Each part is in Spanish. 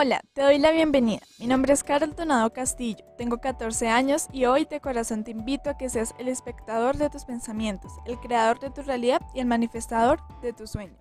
Hola, te doy la bienvenida. Mi nombre es Carol Donado Castillo, tengo 14 años y hoy de corazón te invito a que seas el espectador de tus pensamientos, el creador de tu realidad y el manifestador de tus sueños.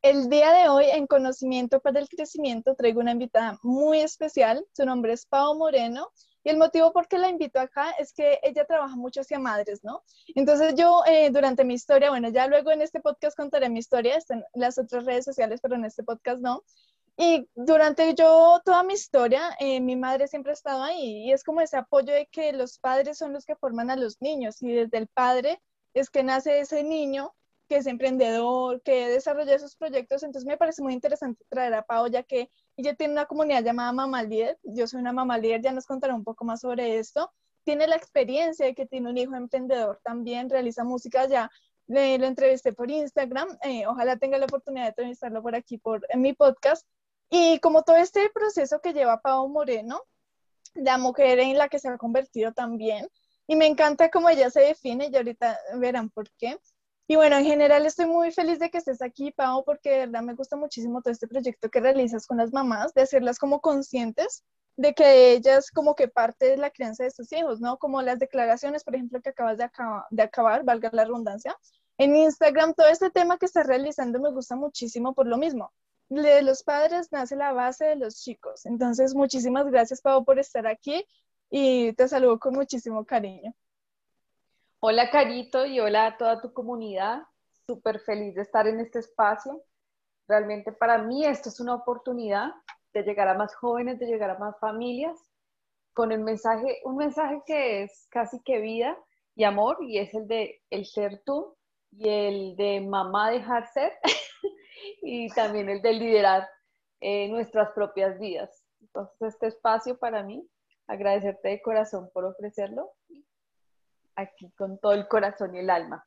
El día de hoy en Conocimiento para el Crecimiento traigo una invitada muy especial. Su nombre es Pau Moreno y el motivo por qué la invito acá es que ella trabaja mucho hacia madres, ¿no? Entonces yo eh, durante mi historia, bueno, ya luego en este podcast contaré mi historia, en las otras redes sociales, pero en este podcast no. Y durante yo toda mi historia, eh, mi madre siempre ha estado ahí y es como ese apoyo de que los padres son los que forman a los niños y desde el padre es que nace ese niño que es emprendedor, que desarrolla sus proyectos. Entonces me parece muy interesante traer a Pau, ya que ella tiene una comunidad llamada Mamá Líder. Yo soy una mamá líder, ya nos contará un poco más sobre esto. Tiene la experiencia de que tiene un hijo emprendedor también, realiza música ya. Le, lo entrevisté por Instagram. Eh, ojalá tenga la oportunidad de entrevistarlo por aquí, por, en mi podcast. Y como todo este proceso que lleva Pau Moreno, la mujer en la que se ha convertido también. Y me encanta cómo ella se define, y ahorita verán por qué. Y bueno, en general estoy muy feliz de que estés aquí, Pau, porque de verdad me gusta muchísimo todo este proyecto que realizas con las mamás, de hacerlas como conscientes de que ellas como que parte de la crianza de sus hijos, ¿no? Como las declaraciones, por ejemplo, que acabas de, de acabar, valga la redundancia. En Instagram, todo este tema que estás realizando me gusta muchísimo por lo mismo. De los padres nace la base de los chicos. Entonces, muchísimas gracias, Pau, por estar aquí y te saludo con muchísimo cariño. Hola Carito y hola a toda tu comunidad. Súper feliz de estar en este espacio. Realmente para mí esto es una oportunidad de llegar a más jóvenes, de llegar a más familias con el mensaje, un mensaje que es casi que vida y amor y es el de el ser tú y el de mamá dejar ser y también el de liderar eh, nuestras propias vidas. Entonces este espacio para mí, agradecerte de corazón por ofrecerlo aquí con todo el corazón y el alma.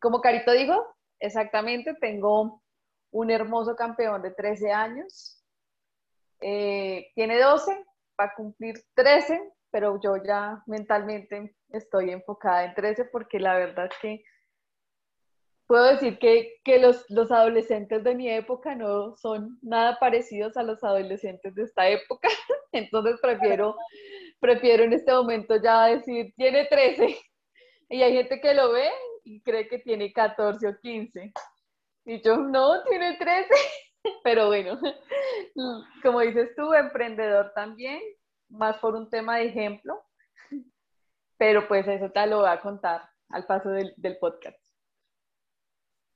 Como Carito dijo, exactamente, tengo un hermoso campeón de 13 años. Eh, tiene 12, va a cumplir 13, pero yo ya mentalmente estoy enfocada en 13 porque la verdad es que puedo decir que, que los, los, adolescentes de mi época no son nada parecidos a los adolescentes de esta época, entonces prefiero, prefiero en este momento ya decir, tiene 13, y hay gente que lo ve y cree que tiene 14 o 15. Y yo, no, tiene 13. Pero bueno, como dices tú, emprendedor también, más por un tema de ejemplo. Pero pues eso te lo voy a contar al paso del, del podcast.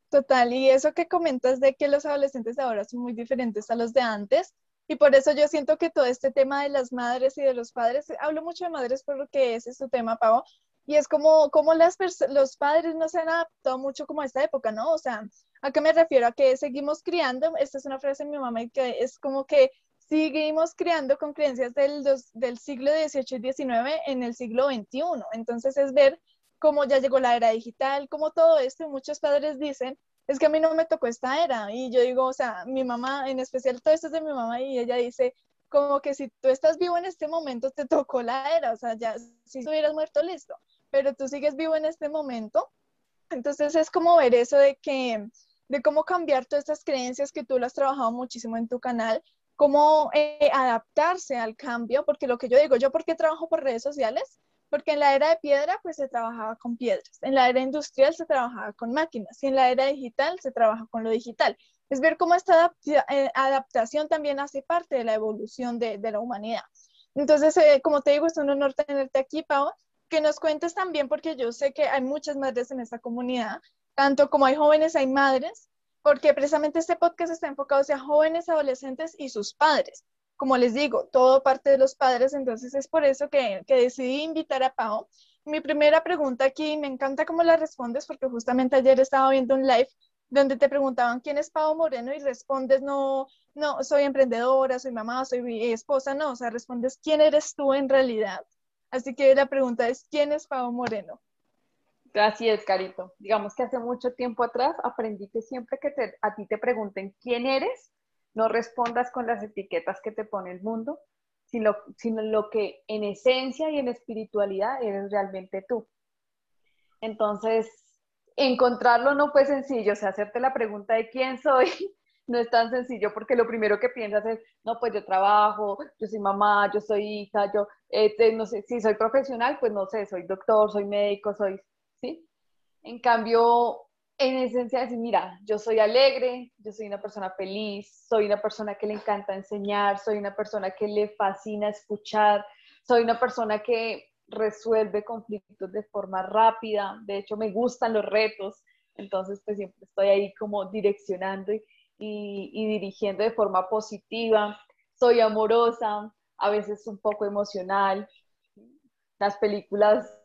Total, y eso que comentas de que los adolescentes ahora son muy diferentes a los de antes, y por eso yo siento que todo este tema de las madres y de los padres, hablo mucho de madres porque ese es su tema, Pavo, y es como, como las los padres no se han adaptado mucho como a esta época, ¿no? O sea, ¿a qué me refiero? A que seguimos criando, esta es una frase de mi mamá, que es como que seguimos criando con creencias del, del siglo XVIII y XIX en el siglo XXI. Entonces es ver cómo ya llegó la era digital, cómo todo esto, muchos padres dicen, es que a mí no me tocó esta era. Y yo digo, o sea, mi mamá, en especial todo esto es de mi mamá, y ella dice, como que si tú estás vivo en este momento, te tocó la era, o sea, ya si hubieras muerto, listo pero tú sigues vivo en este momento. Entonces es como ver eso de que, de cómo cambiar todas estas creencias que tú lo has trabajado muchísimo en tu canal, cómo eh, adaptarse al cambio, porque lo que yo digo, yo por qué trabajo por redes sociales, porque en la era de piedra pues se trabajaba con piedras, en la era industrial se trabajaba con máquinas y en la era digital se trabaja con lo digital. Es ver cómo esta eh, adaptación también hace parte de la evolución de, la humanidad. Entonces, eh, como te digo, es un honor tenerte aquí, Pau, que nos cuentes también, porque yo sé que hay muchas madres en esta comunidad, tanto como hay jóvenes, hay madres, porque precisamente este podcast está enfocado hacia jóvenes, adolescentes y sus padres. Como les digo, todo parte de los padres, entonces es por eso que, que decidí invitar a Pau. Mi primera pregunta aquí, me encanta cómo la respondes, porque justamente ayer estaba viendo un live donde te preguntaban quién es Pau Moreno y respondes no, no, soy emprendedora, soy mamá, soy esposa, no, o sea, respondes quién eres tú en realidad. Así que la pregunta es, ¿quién es Pau Moreno? Así es, Carito. Digamos que hace mucho tiempo atrás aprendí que siempre que a ti te pregunten quién eres, no respondas con las etiquetas que te pone el mundo, sino, sino lo que en esencia y en espiritualidad eres realmente tú. Entonces, encontrarlo no fue sencillo, o sea, hacerte la pregunta de quién soy no es tan sencillo porque lo primero que piensas es, no, pues yo trabajo, yo soy mamá, yo soy hija, yo, eh, no sé, si soy profesional, pues no sé, soy doctor, soy médico, soy, ¿sí? En cambio, en esencia decir, mira, yo soy alegre, yo soy una persona feliz, soy una persona que le encanta enseñar, soy una persona que le fascina escuchar, soy una persona que resuelve conflictos de forma rápida, de hecho me gustan los retos, entonces pues siempre estoy ahí como direccionando y, y, dirigiendo de forma positiva, soy amorosa, a veces un poco emocional. Las películas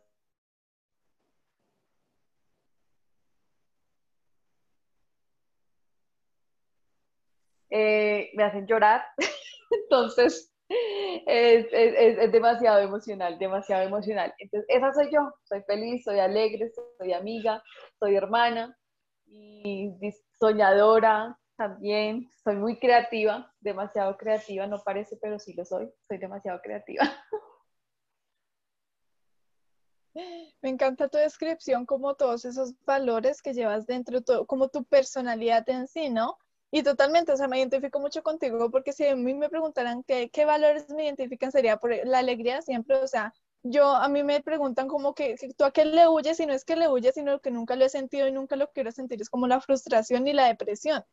eh, me hacen llorar, entonces es, es, es, demasiado emocional, demasiado emocional. Entonces, esa soy yo, soy feliz, soy alegre, soy amiga, soy hermana y soñadora, también soy muy creativa, demasiado creativa, no parece, pero sí lo soy, soy demasiado creativa. Me encanta tu descripción, como todos esos valores que llevas dentro, como tu personalidad en sí, ¿no? Y totalmente, o sea, me identifico mucho contigo porque si a mí me preguntaran qué, qué valores me identifican, sería por la alegría siempre, o sea, yo, a mí me preguntan como que, tú a qué le huyes y no es que le huyes, sino que nunca lo he sentido y nunca lo quiero sentir, es como la frustración y la depresión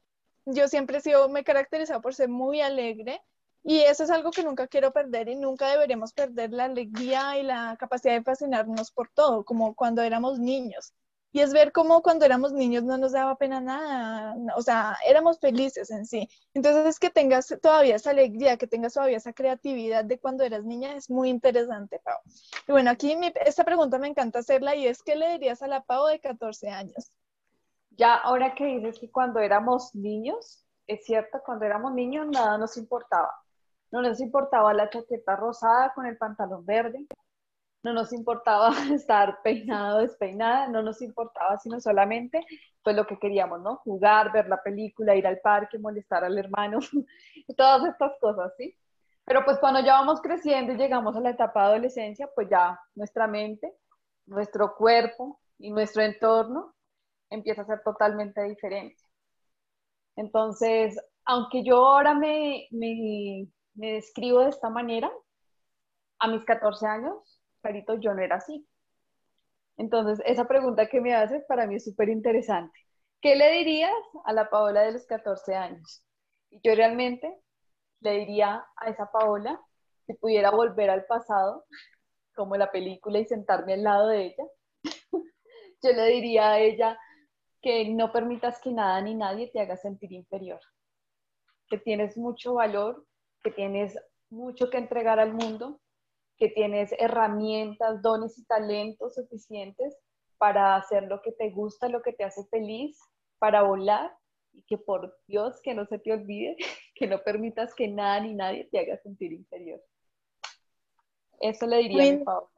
yo siempre he sido, me he caracterizado por ser muy alegre y eso es algo que nunca quiero perder y nunca deberíamos perder la alegría y la capacidad de fascinarnos por todo, como cuando éramos niños. Y es ver cómo cuando éramos niños no nos daba pena nada, o sea, éramos felices en sí. Entonces, es que tengas todavía esa alegría, que tengas todavía esa creatividad de cuando eras niña, es muy interesante, Pau. Y bueno, aquí esta pregunta me encanta hacerla y es, ¿qué le dirías a la Pau de 14 años? Ya ahora que dices que cuando éramos niños, es cierto, cuando éramos niños nada nos importaba. No nos importaba la chaqueta rosada con el pantalón verde, no nos importaba estar peinado, despeinada, no nos importaba sino solamente pues lo que queríamos, ¿no? Jugar, ver la película, ir al parque, molestar al hermano, todas estas cosas, ¿sí? Pero pues cuando ya vamos creciendo y llegamos a la etapa de adolescencia, pues ya nuestra mente, nuestro cuerpo y nuestro entorno empieza a ser totalmente diferente. Entonces, aunque yo ahora me, me, me describo de esta manera, a mis 14 años, clarito, yo no era así. Entonces, esa pregunta que me haces para mí es súper interesante. ¿Qué le dirías a la Paola de los 14 años? Y yo realmente le diría a esa Paola, si pudiera volver al pasado, como la película, y sentarme al lado de ella, yo le diría a ella, que no permitas que nada ni nadie te haga sentir inferior, que tienes mucho valor, que tienes mucho que entregar al mundo, que tienes herramientas, dones y talentos suficientes para hacer lo que te gusta, lo que te hace feliz, para volar y que por Dios que no se te olvide, que no permitas que nada ni nadie te haga sentir inferior. Eso le diría a mi Paola.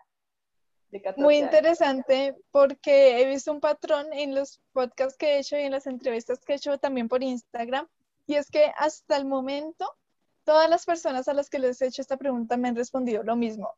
Muy interesante porque he visto un patrón en los podcasts que he hecho y en las entrevistas que he hecho también por Instagram y es que hasta el momento todas las personas a las que les he hecho esta pregunta me han respondido lo mismo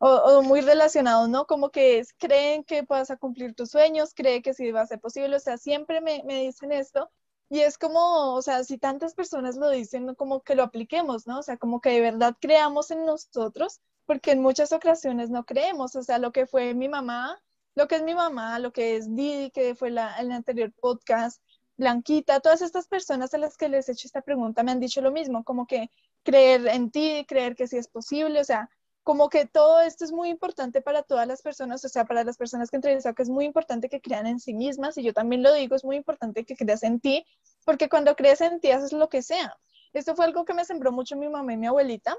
o, muy relacionado, ¿no? Como que creen que vas a cumplir tus sueños, creen que sí va a ser posible, o sea, siempre me, me dicen esto y es como, o sea, si tantas personas lo dicen, como que lo apliquemos, ¿no? O sea, como que de verdad creamos en nosotros porque en muchas ocasiones no creemos, o sea, lo que fue mi mamá, lo que es mi mamá, lo que es Didi, que fue la, el anterior podcast, Blanquita, todas estas personas a las que les he hecho esta pregunta me han dicho lo mismo, como que creer en ti, creer que sí es posible, o sea, como que todo esto es muy importante para todas las personas, o sea, para las personas que entrevistado, que es muy importante que crean en sí mismas, y yo también lo digo, es muy importante que creas en ti, porque cuando crees en ti haces lo que sea. Esto fue algo que me sembró mucho mi mamá y mi abuelita,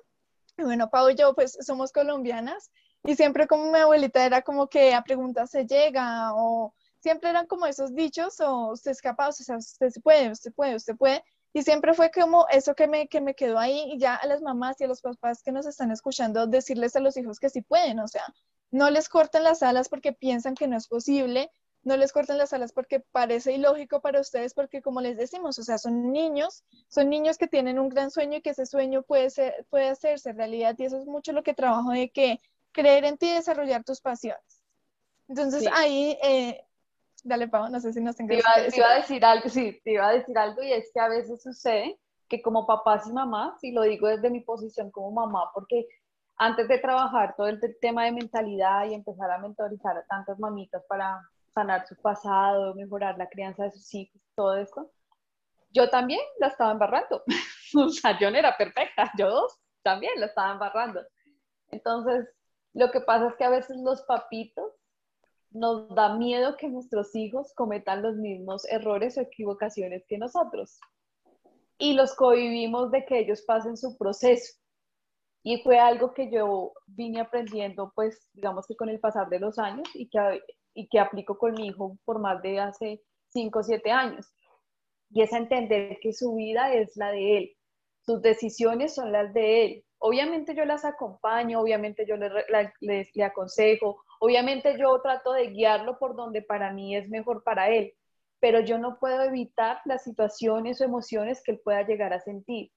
bueno, Pau y yo pues somos colombianas y siempre como mi abuelita era como que a preguntas se llega o siempre eran como esos dichos o usted es o sea, usted se puede, usted puede, usted puede. Y siempre fue como eso que me, que me quedó ahí y ya a las mamás y a los papás que nos están escuchando decirles a los hijos que sí pueden, o sea, no les corten las alas porque piensan que no es posible, no les corten las alas porque parece ilógico para ustedes, porque como les decimos, o sea, son niños, son niños que tienen un gran sueño y que ese sueño puede, ser, puede hacerse realidad y eso es mucho lo que trabajo de que creer en ti y desarrollar tus pasiones. Entonces ahí, eh, dale Pau, no sé si nos tengas te te iba a decir algo, sí, te iba a decir algo y es que a veces sucede que como papás y mamás, y lo digo desde mi posición como mamá, porque antes de trabajar todo el tema de mentalidad y empezar a mentorizar a tantas mamitas para sanar su pasado, mejorar la crianza de sus hijos, todo esto, yo también la estaba embarrando. o sea, yo no era perfecta, yo también la estaba embarrando. Entonces, lo que pasa es que a veces los papitos nos da miedo que nuestros hijos cometan los mismos errores o equivocaciones que nosotros y los convivimos de que ellos pasen su proceso. Y fue algo que yo vine aprendiendo, pues, digamos que con el pasar de los años y que, y que aplico con mi hijo por más de hace 5 o 7 años. Y es entender que su vida es la de él, sus decisiones son las de él. Obviamente yo las acompaño, obviamente yo le, le, le aconsejo, obviamente yo trato de guiarlo por donde para mí es mejor para él, pero yo no puedo evitar las situaciones o emociones que él pueda llegar a sentir.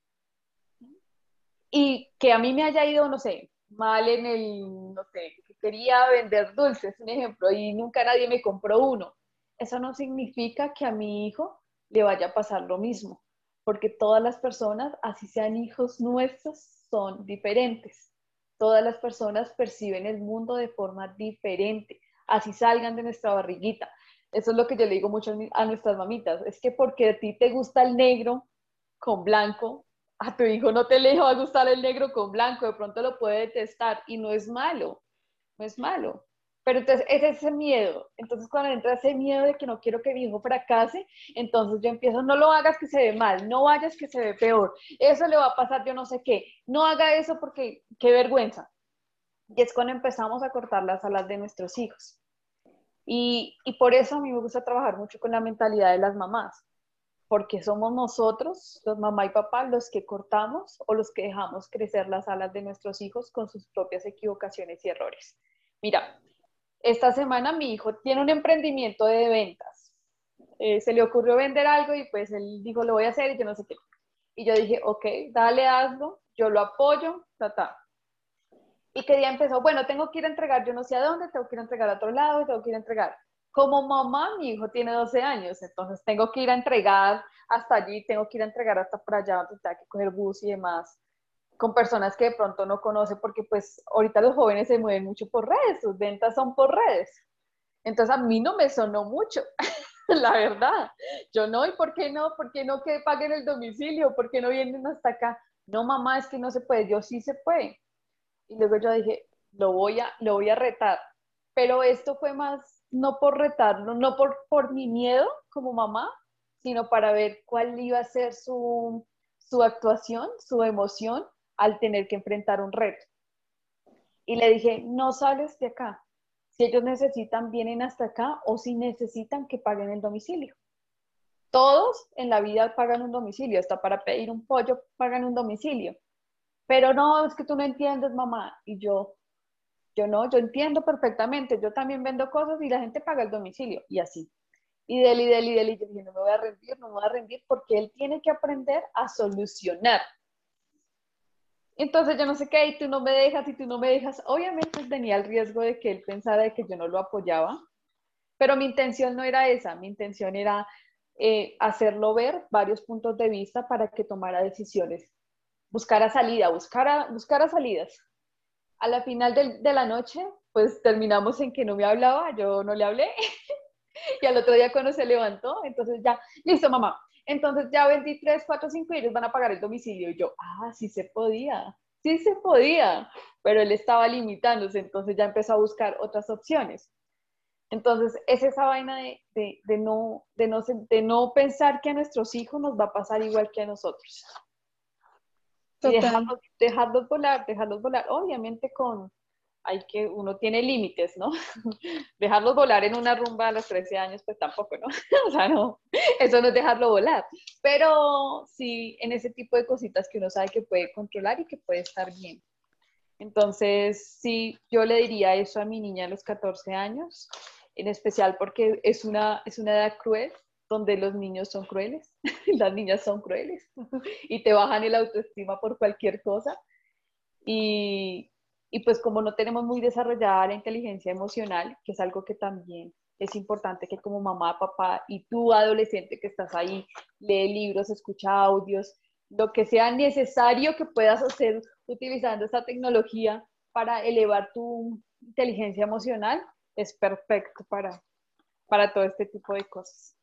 Y que a mí me haya ido, no sé, mal en el, no sé, que quería vender dulces, un ejemplo, y nunca nadie me compró uno. Eso no significa que a mi hijo le vaya a pasar lo mismo, porque todas las personas, así sean hijos nuestros, son diferentes. Todas las personas perciben el mundo de forma diferente, así salgan de nuestra barriguita. Eso es lo que yo le digo mucho a nuestras mamitas. Es que porque a ti te gusta el negro con blanco, a tu hijo no te le va a gustar el negro con blanco, de pronto lo puede detestar y no es malo, no es malo. Pero entonces es ese miedo. Entonces cuando entra ese miedo de que no quiero que mi hijo fracase, entonces yo empiezo, no lo hagas que se ve mal, no vayas que se ve peor, eso le va a pasar yo no sé qué, no haga eso porque qué vergüenza. Y es cuando empezamos a cortar las alas de nuestros hijos. Y, por eso a mí me gusta trabajar mucho con la mentalidad de las mamás, porque somos nosotros, los mamá y papá, los que cortamos o los que dejamos crecer las alas de nuestros hijos con sus propias equivocaciones y errores. Mira, esta semana mi hijo tiene un emprendimiento de ventas. Eh, se le ocurrió vender algo y pues él dijo, lo voy a hacer y yo no sé qué. Y yo dije, ok, dale, hazlo, yo lo apoyo, ta, ta. Y que día empezó, bueno, tengo que ir a entregar, yo no sé a dónde, tengo que ir a entregar a otro lado, tengo que ir a entregar. Como mamá, mi hijo tiene 12 años, entonces tengo que ir a entregar hasta allí, tengo que ir a entregar hasta por allá, donde tengo que coger bus y demás, con personas que de pronto no conoce, porque pues ahorita los jóvenes se mueven mucho por redes, sus ventas son por redes. Entonces a mí no me sonó mucho, la verdad. Yo no, ¿y por qué no? ¿Por qué no que paguen el domicilio? ¿Por qué no vienen hasta acá? No, mamá, es que no se puede, yo sí se puede. Y luego yo dije, lo voy a, lo voy a retar. Pero esto fue más, no por retarlo, no por, por mi miedo como mamá, sino para ver cuál iba a ser su, su actuación, su emoción al tener que enfrentar un reto. Y le dije, no sales de acá. Si ellos necesitan, vienen hasta acá o si necesitan que paguen el domicilio. Todos en la vida pagan un domicilio, hasta para pedir un pollo pagan un domicilio. Pero no, es que tú no entiendes, mamá. Y yo, yo no, yo entiendo perfectamente. Yo también vendo cosas y la gente paga el domicilio. Y así. Y del y del y del y yo dije, no me voy a rendir, no me voy a rendir porque él tiene que aprender a solucionar. Entonces yo no sé qué, y tú no me dejas, y tú no me dejas. Obviamente tenía el riesgo de que él pensara de que yo no lo apoyaba, pero mi intención no era esa, mi intención era eh, hacerlo ver varios puntos de vista para que tomara decisiones buscar a salida, buscar a, buscar a salidas. A la final de, la noche, pues terminamos en que no me hablaba, yo no le hablé. y al otro día cuando se levantó, entonces ya, listo mamá, entonces ya vendí 3, 4, 5 y ellos van a pagar el domicilio. Y yo, ah, sí se podía, sí se podía, pero él estaba limitándose, entonces ya empezó a buscar otras opciones. Entonces, es esa vaina de, de, de, no, de, no, de no pensar que a nuestros hijos nos va a pasar igual que a nosotros dejarlos, volar, dejarlos volar, obviamente con, hay que, uno tiene límites, ¿no? dejarlos volar en una rumba a los 13 años, pues tampoco, ¿no? o sea, no, eso no es dejarlo volar, pero sí en ese tipo de cositas que uno sabe que puede controlar y que puede estar bien. Entonces, sí, yo le diría eso a mi niña a los 14 años en especial porque es una, es una edad cruel, donde los niños son crueles, las niñas son crueles y te bajan el autoestima por cualquier cosa. Y, y pues como no tenemos muy desarrollada la inteligencia emocional, que es algo que también es importante que como mamá, papá y tú adolescente que estás ahí, lee libros, escucha audios, lo que sea necesario que puedas hacer utilizando esta tecnología para elevar tu inteligencia emocional, es perfecto para, para todo este tipo de cosas.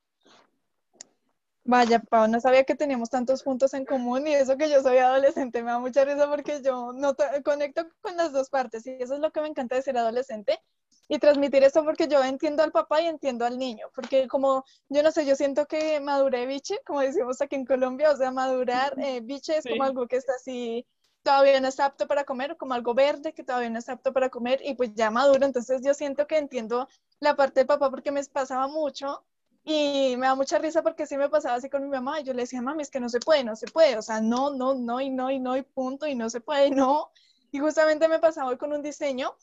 Vaya, Pau, no sabía que teníamos tantos puntos en común y eso que yo soy adolescente me da mucha risa porque yo no conecto con las dos partes y eso es lo que me encanta de ser adolescente y transmitir eso porque yo entiendo al papá y entiendo al niño, porque como, yo no sé, yo siento que maduré biche, como decimos aquí en Colombia, o sea, madurar eh, biche es como algo que está así, todavía no está apto para comer, como algo verde que todavía no está apto para comer y pues ya maduro, entonces yo siento que entiendo la parte del papá porque me pasaba mucho y me da mucha risa porque sí me pasaba así con mi mamá. Y yo le decía, mami, es que no se puede, no se puede. O sea, no, no, no, y no, y no, y punto, y no se puede, no. Y justamente me pasaba hoy con un diseño.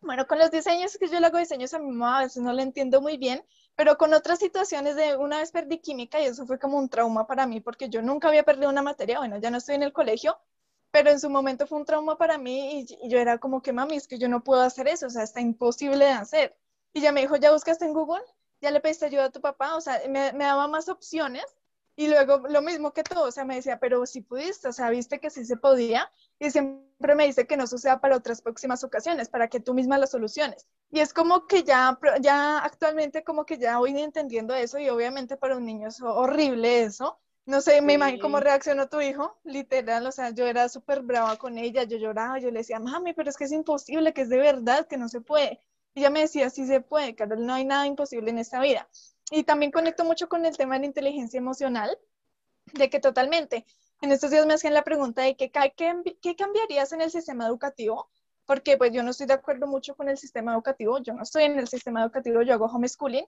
Bueno, con los diseños, que yo le hago diseños a mi mamá, a veces no lo entiendo muy bien, pero con otras situaciones de una vez perdí química y eso fue como un trauma para mí porque yo nunca había perdido una materia. Bueno, ya no estoy en el colegio, pero en su momento fue un trauma para mí y, y yo era como que, mami, es que yo no puedo hacer eso, o sea, está imposible de hacer. Y ya me dijo, ¿ya buscaste en Google? Ya le pediste ayuda a tu papá, o sea, me, daba más opciones y luego lo mismo que todo, o sea, me decía, pero si pudiste, o sea, viste que sí se podía y siempre me dice que no suceda para otras próximas ocasiones, para que tú misma las soluciones. Y es como que ya, ya actualmente como que ya voy entendiendo eso y obviamente para un niño es horrible eso. No sé, me imagino cómo reaccionó tu hijo, literal, o sea, yo era súper brava con ella, yo lloraba, yo le decía, mami, pero es que es imposible, que es de verdad, que no se puede. Ella me decía, sí se puede, Carol, no hay nada imposible en esta vida. Y también conecto mucho con el tema de la inteligencia emocional, de que totalmente. En estos días me hacían la pregunta de que, qué, cambiarías en el sistema educativo, porque pues yo no estoy de acuerdo mucho con el sistema educativo, yo no estoy en el sistema educativo, yo hago homeschooling,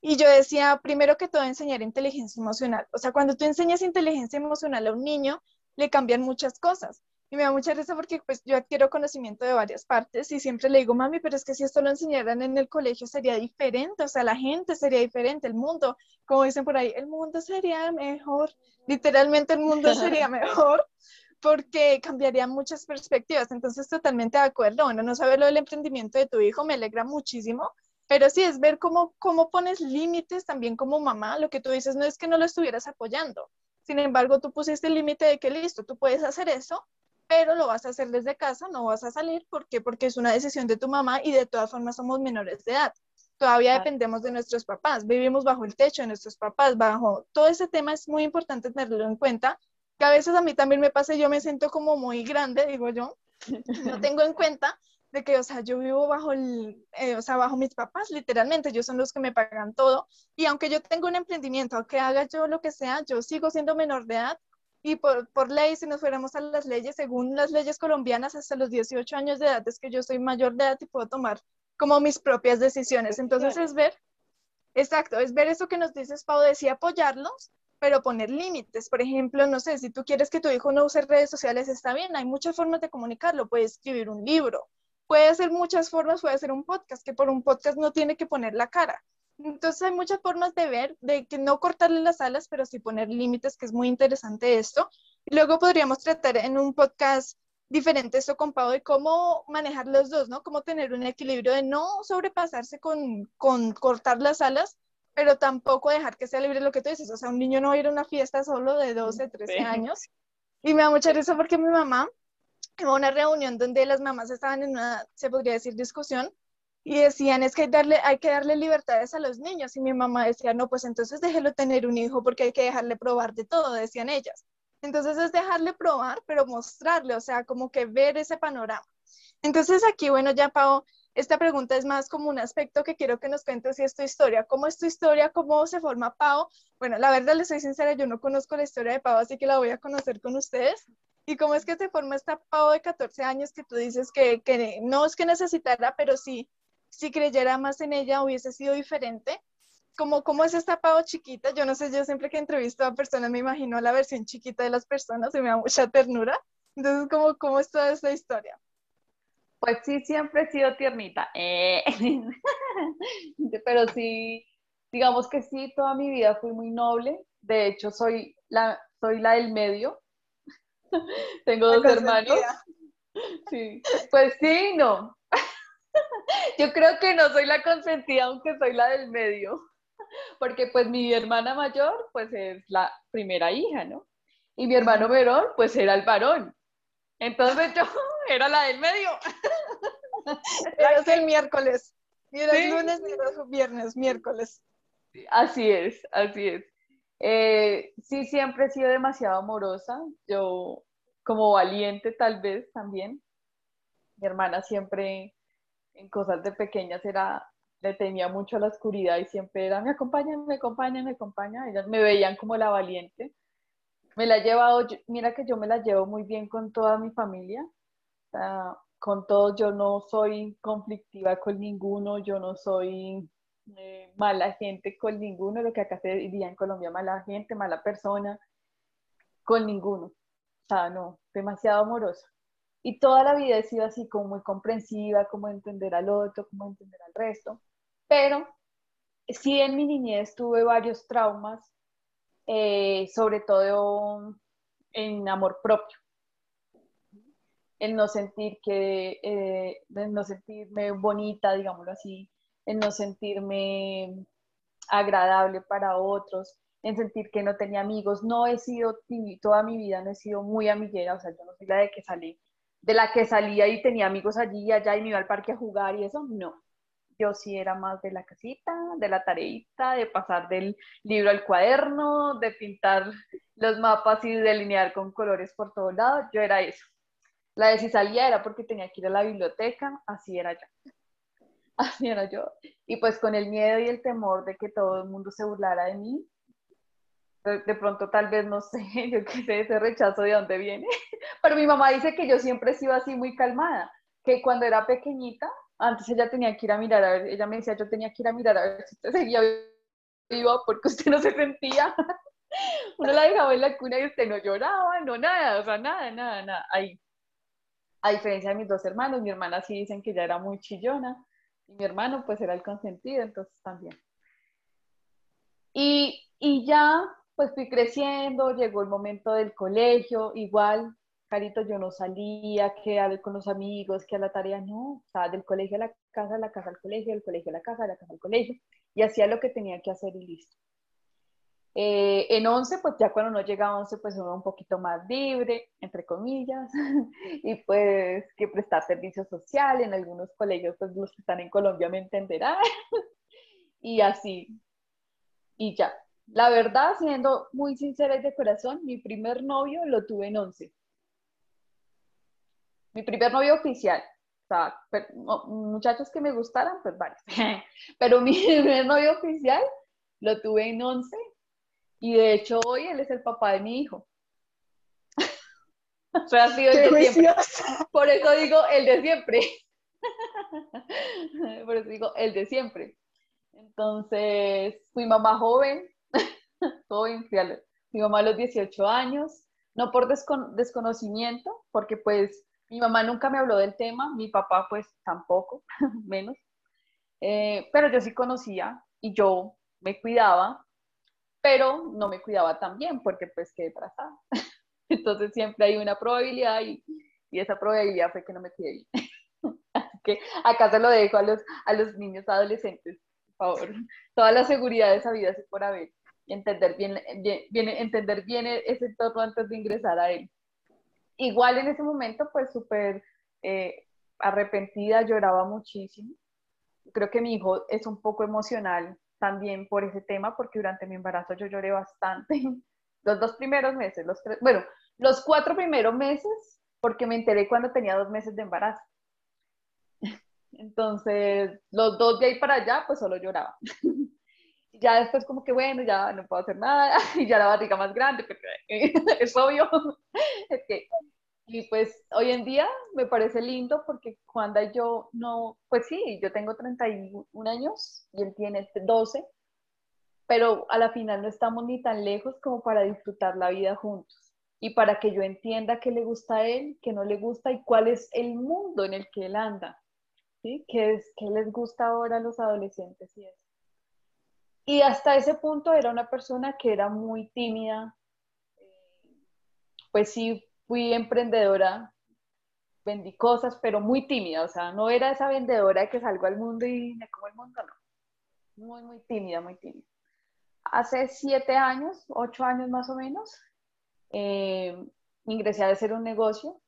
y yo decía, primero que todo, enseñar inteligencia emocional. O sea, cuando tú enseñas inteligencia emocional a un niño, le cambian muchas cosas. Y me da mucha risa porque pues yo adquiero conocimiento de varias partes y siempre le digo, mami, pero es que si esto lo enseñaran en el colegio sería diferente, o sea, la gente sería diferente, el mundo, como dicen por ahí, el mundo sería mejor, literalmente el mundo sería mejor porque cambiaría muchas perspectivas. Entonces, totalmente de acuerdo. Bueno, no saber lo del emprendimiento de tu hijo me alegra muchísimo, pero sí es ver cómo, cómo pones límites también como mamá. Lo que tú dices no es que no lo estuvieras apoyando. Sin embargo, tú pusiste el límite de que listo, tú puedes hacer eso, pero lo vas a hacer desde casa, no vas a salir. ¿Por qué? Porque es una decisión de tu mamá y de todas formas somos menores de edad. Todavía dependemos de nuestros papás, vivimos bajo el techo de nuestros papás, bajo todo ese tema es muy importante tenerlo en cuenta, que a veces a mí también me pasa, yo me siento como muy grande, digo yo, no tengo en cuenta de que, o sea, yo vivo bajo el, eh, o sea, bajo mis papás, literalmente, ellos son los que me pagan todo, y aunque yo tengo un emprendimiento, aunque haga yo lo que sea, yo sigo siendo menor de edad, y por, por, ley, si nos fuéramos a las leyes, según las leyes colombianas, hasta los 18 años de edad es que yo soy mayor de edad y puedo tomar como mis propias decisiones. Entonces es ver, exacto, es ver eso que nos dices, Pau, decía apoyarlos, pero poner límites. Por ejemplo, no sé, si tú quieres que tu hijo no use redes sociales, está bien, hay muchas formas de comunicarlo. Puede escribir un libro, puede hacer muchas formas, puede hacer un podcast, que por un podcast no tiene que poner la cara. Entonces hay muchas formas de ver, de que no cortarle las alas, pero sí poner límites, que es muy interesante esto. Y luego podríamos tratar en un podcast diferente esto con Pau de cómo manejar los dos, ¿no? Cómo tener un equilibrio de no sobrepasarse con, con cortar las alas, pero tampoco dejar que sea libre lo que tú dices. O sea, un niño no va a ir a una fiesta solo de 12, 13 años. Y me da mucha risa porque mi mamá, en una reunión donde las mamás estaban en una, se podría decir, discusión, y decían, es que hay, darle, hay que darle libertades a los niños. Y mi mamá decía, no, pues entonces déjelo tener un hijo porque hay que dejarle probar de todo, decían ellas. Entonces es dejarle probar, pero mostrarle, o sea, como que ver ese panorama. Entonces aquí, bueno, ya Pau, esta pregunta es más como un aspecto que quiero que nos cuentes si es tu historia. ¿Cómo es tu historia? ¿Cómo se forma Pau? Bueno, la verdad, les soy sincera, yo no conozco la historia de Pau, así que la voy a conocer con ustedes. ¿Y cómo es que se forma esta Pau de 14 años que tú dices que, que no es que necesitara, pero sí si creyera más en ella hubiese sido diferente. Como, ¿Cómo es esta Pau chiquita? Yo no sé, yo siempre que entrevisto a personas me imagino la versión chiquita de las personas y me da mucha ternura. Entonces, ¿cómo, cómo es toda esta historia? Pues sí, siempre he sido tiernita. Eh, pero sí, digamos que sí, toda mi vida fui muy noble. De hecho, soy la, soy la del medio. Tengo dos hermanos. Sí, pues sí, no. Yo creo que no soy la consentida, aunque soy la del medio. Porque pues mi hermana mayor, pues es la primera hija, ¿no? Y mi hermano Verón, pues era el varón. Entonces yo era la del medio. Eras el miércoles. El lunes, era viernes, miércoles. Así es, así es. Eh, sí, siempre he sido demasiado amorosa. Yo, como valiente tal vez también. Mi hermana siempre, en cosas de pequeñas, era, le tenía mucho a la oscuridad y siempre era, me acompaña, me acompaña, me acompaña. Ellas me veían como la valiente. Me la he llevado, mira que yo me la llevo muy bien con toda mi familia. con todos, yo no soy conflictiva con ninguno, yo no soy eh, mala gente con ninguno, lo que acá se diría en Colombia, mala gente, mala persona, con ninguno. O sea, no, demasiado amorosa. Y toda la vida he sido así, como muy comprensiva, como entender al otro, como entender al resto. Pero sí en mi niñez tuve varios traumas, eh, sobre todo en amor propio. El no sentir que, eh, no sentirme bonita, digámoslo así, en no sentirme agradable para otros, en sentir que no tenía amigos. No he sido, toda mi vida no he sido muy amiguera, o sea, yo no soy la de que salí, de la que salía y tenía amigos allí y allá y me iba al parque a jugar y eso, no. Yo sí era más de la casita, de la tareita, de pasar del libro al cuaderno, de pintar los mapas y delinear con colores por todos lados. Yo era eso. La de si salía era porque tenía que ir a la biblioteca, así era yo. así era yo. Y pues con el miedo y el temor de que todo el mundo se burlara de mí, de, pronto tal vez, no sé, yo qué sé, ese rechazo de dónde viene. Pero mi mamá dice que yo siempre he sido así muy calmada, que cuando era pequeñita, antes ella tenía que ir a mirar, a ver, ella me decía, yo tenía que ir a mirar a ver si usted seguía vivo porque usted no se sentía. Uno la dejaba en la cuna y usted no lloraba, no nada, o sea, nada, nada, nada. Ahí. A diferencia de mis dos hermanos, mi hermana sí dicen que ya era muy chillona, y mi hermano pues era el consentido, entonces también. Y, y ya pues fui creciendo, llegó el momento del colegio, igual, Carito, yo no salía, que con los amigos, que a la tarea, no, sea, del colegio a la casa, la casa al colegio, del colegio a la casa, de la casa al colegio, y hacía lo que tenía que hacer y listo. Eh, en 11, pues ya cuando no llega a 11, pues uno un poquito más libre, entre comillas, y pues que prestar servicio social, en algunos colegios, pues los que están en Colombia me entenderán, y así, y ya. La verdad, siendo muy sincera y de corazón, mi primer novio lo tuve en 11. Mi primer novio oficial. O sea, muchachos que me gustaran, pues vale. Pero mi primer novio oficial lo tuve en 11 y de hecho hoy él es el papá de mi hijo. o sea, ha sido el de siempre. Por eso digo el de siempre. Por eso digo el de siempre. Entonces, fui mamá joven, joven, fui mamá a los 18 años, no por desconocimiento, porque pues mi mamá nunca me habló del tema, mi papá pues tampoco, menos. Eh, pero yo sí conocía y yo me cuidaba pero no me cuidaba tan bien porque pues quedé trazada. Entonces siempre hay una probabilidad y, y, esa probabilidad fue que no me cuidé bien. Así que acá se lo dejo a los, a los niños adolescentes, por favor. Toda la seguridad de esa vida es por haber. Entender bien, bien, entender bien ese entorno antes de ingresar a él. Igual en ese momento, pues súper eh, arrepentida, lloraba muchísimo. Creo que mi hijo es un poco emocional también por ese tema, porque durante mi embarazo yo lloré bastante. Los dos primeros meses, los tres, bueno, los cuatro primeros meses, porque me enteré cuando tenía dos meses de embarazo. Entonces, los dos de ahí para allá, pues solo lloraba. ya después como que, bueno, ya no puedo hacer nada, y ya la barriga más grande, porque es obvio. y pues hoy en día me parece lindo porque cuando yo no, pues sí, yo tengo 31 años y él tiene 12, pero a la final no estamos ni tan lejos como para disfrutar la vida juntos y para que yo entienda qué le gusta a él, qué no le gusta y cuál es el mundo en el que él anda. ¿sí? ¿Qué, es, ¿Qué les gusta ahora a los adolescentes y? Y hasta ese punto era una persona que era muy tímida, eh, pues sí, fui emprendedora, vendí cosas, pero muy tímida, o sea, no era esa vendedora que salgo al mundo y me como el mundo, no. Muy, muy tímida, muy tímida. Hace siete años, ocho años más o menos, eh, ingresé a hacer un negocio,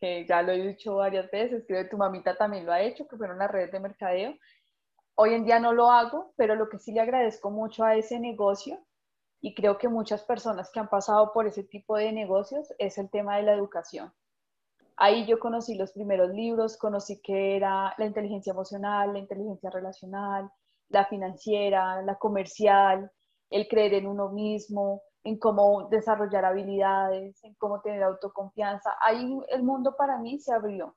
que ya lo he dicho varias veces, creo que tu mamita también lo ha hecho, que fueron las redes de mercadeo. Hoy en día no lo hago, pero lo que sí le agradezco mucho a ese negocio, y creo que muchas personas que han pasado por ese tipo de negocios, es el tema de la educación. Ahí yo conocí los primeros libros, conocí que era la inteligencia emocional, la inteligencia relacional, la financiera, la comercial, el creer en uno mismo, en cómo desarrollar habilidades, en cómo tener autoconfianza. Ahí el mundo para mí se abrió.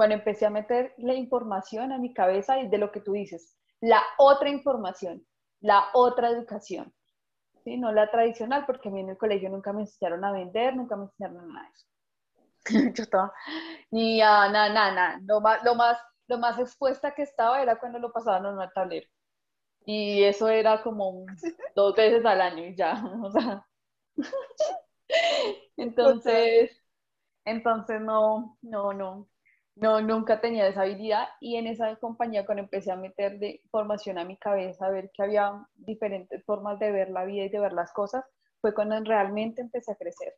Cuando empecé a meter la información a mi cabeza y de lo que tú dices, la otra información, la otra educación, ¿sí? no la tradicional, porque a mí en el colegio nunca me enseñaron a vender, nunca me enseñaron nada de eso. Yo estaba, ni a nada, nada, nada. Lo más, lo, más, lo más expuesta que estaba era cuando lo pasaban en un tablero. Y eso era como dos veces al año y ya, o sea. Entonces, entonces no, no, no, no, nunca tenía esa habilidad y en esa compañía cuando empecé a meter de formación a mi cabeza, a ver que había diferentes formas de ver la vida y de ver las cosas, fue cuando realmente empecé a crecer.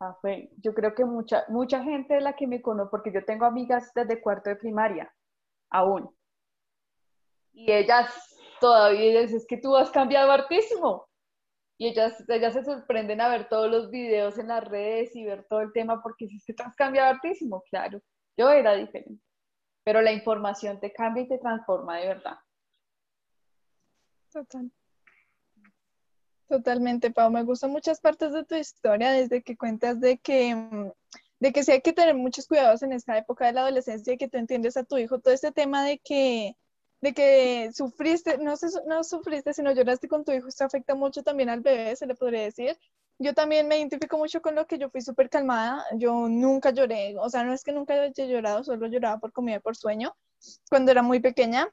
Ah, fue, yo creo que mucha, mucha gente de la que me conoce, porque yo tengo amigas desde cuarto de primaria, aún, y ellas todavía dicen, es que tú has cambiado hartísimo. Y ellas, ellas se sorprenden a ver todos los videos en las redes y ver todo el tema porque es que tú has cambiado claro. Yo era diferente. Pero la información te cambia y te transforma de verdad. Total. Totalmente, Pau. Me gustan muchas partes de tu historia, desde que cuentas de que, mm, de que sí hay que tener muchos cuidados en esta época de la adolescencia y que tú entiendes a tu hijo todo este tema de que de que sufriste, no, no sufriste, sino lloraste con tu hijo, esto afecta mucho también al bebé, se le podría decir. Yo también me identifico mucho con lo que yo fui súper calmada, yo nunca lloré, o sea, no es que nunca haya llorado, solo lloraba por comida y por sueño cuando era muy pequeña,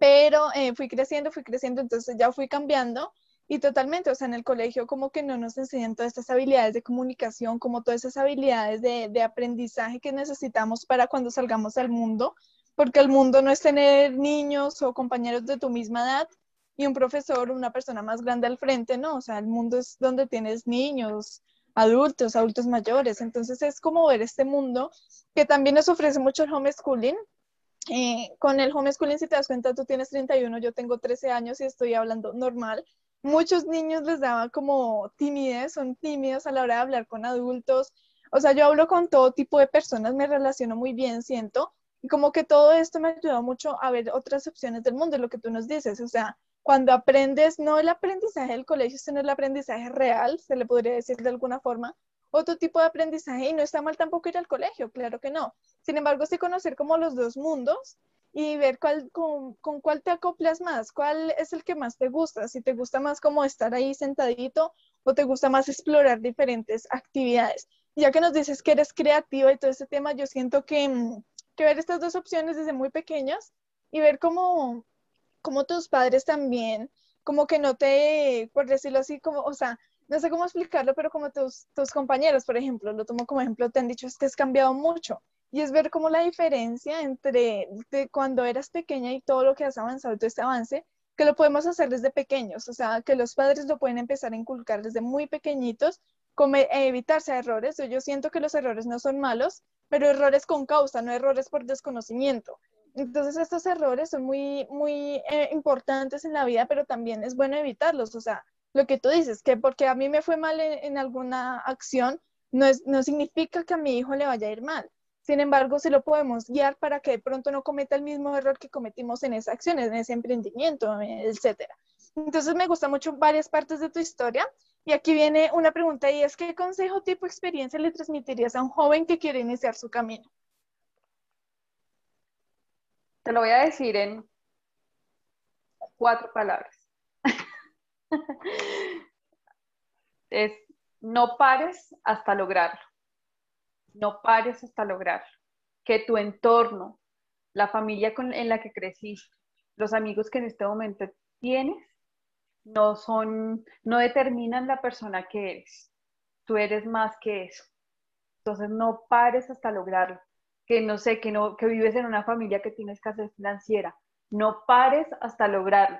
pero eh, fui creciendo, fui creciendo, entonces ya fui cambiando y totalmente, o sea, en el colegio como que no nos enseñan todas estas habilidades de comunicación, como todas esas habilidades de, de aprendizaje que necesitamos para cuando salgamos al mundo, porque el mundo no es tener niños o compañeros de tu misma edad y un profesor, una persona más grande al frente, no, o sea, el mundo es donde tienes niños, adultos, adultos mayores, entonces es como ver este mundo que también nos ofrece mucho el homeschooling. Eh, con el homeschooling, si te das cuenta, tú tienes 31, yo tengo 13 años y estoy hablando normal. Muchos niños les daba como timidez, son tímidos a la hora de hablar con adultos. O sea, yo hablo con todo tipo de personas, me relaciono muy bien, siento, y como que todo esto me ayudó mucho a ver otras opciones del mundo, lo que tú nos dices, o sea, cuando aprendes, no el aprendizaje del colegio, sino el aprendizaje real, se le podría decir de alguna forma, otro tipo de aprendizaje y no está mal tampoco ir al colegio, claro que no. Sin embargo, sí conocer como los dos mundos y ver cuál, con, con, cuál te acoplas más, cuál es el que más te gusta, si te gusta más como estar ahí sentadito o te gusta más explorar diferentes actividades. Ya que nos dices que eres creativa y todo ese tema, yo siento que mm, que ver estas dos opciones desde muy pequeñas y ver cómo, cómo tus padres también, como que no te, por decirlo así, como, o sea, no sé cómo explicarlo, pero como tus, tus compañeros, por ejemplo, lo tomo como ejemplo, te han dicho es que has cambiado mucho. Y es ver cómo la diferencia entre de cuando eras pequeña y todo lo que has avanzado, todo este avance, que lo podemos hacer desde pequeños, o sea, que los padres lo pueden empezar a inculcar desde muy pequeñitos, como evitarse errores. Yo siento que los errores no son malos, pero errores con causa, no errores por desconocimiento. Entonces estos errores son muy, muy eh, importantes en la vida, pero también es bueno evitarlos. O sea, lo que tú dices, que porque a mí me fue mal en, alguna acción, no, es, no significa que a mi hijo le vaya a ir mal. Sin embargo, se lo podemos guiar para que de pronto no cometa el mismo error que cometimos en esa acción, en ese emprendimiento, etcétera. Entonces me gustan mucho varias partes de tu historia y aquí viene una pregunta y es, ¿qué consejo tipo experiencia le transmitirías a un joven que quiere iniciar su camino? Te lo voy a decir en cuatro palabras. es, no pares hasta lograrlo. No pares hasta lograrlo. que tu entorno, la familia con, en la que creciste, los amigos que en este momento tienes, no son, no determinan la persona que eres. Tú eres más que eso. Entonces no pares hasta lograrlo. Que no sé, que no, que vives en una familia que tiene escasez financiera. No pares hasta lograrlo.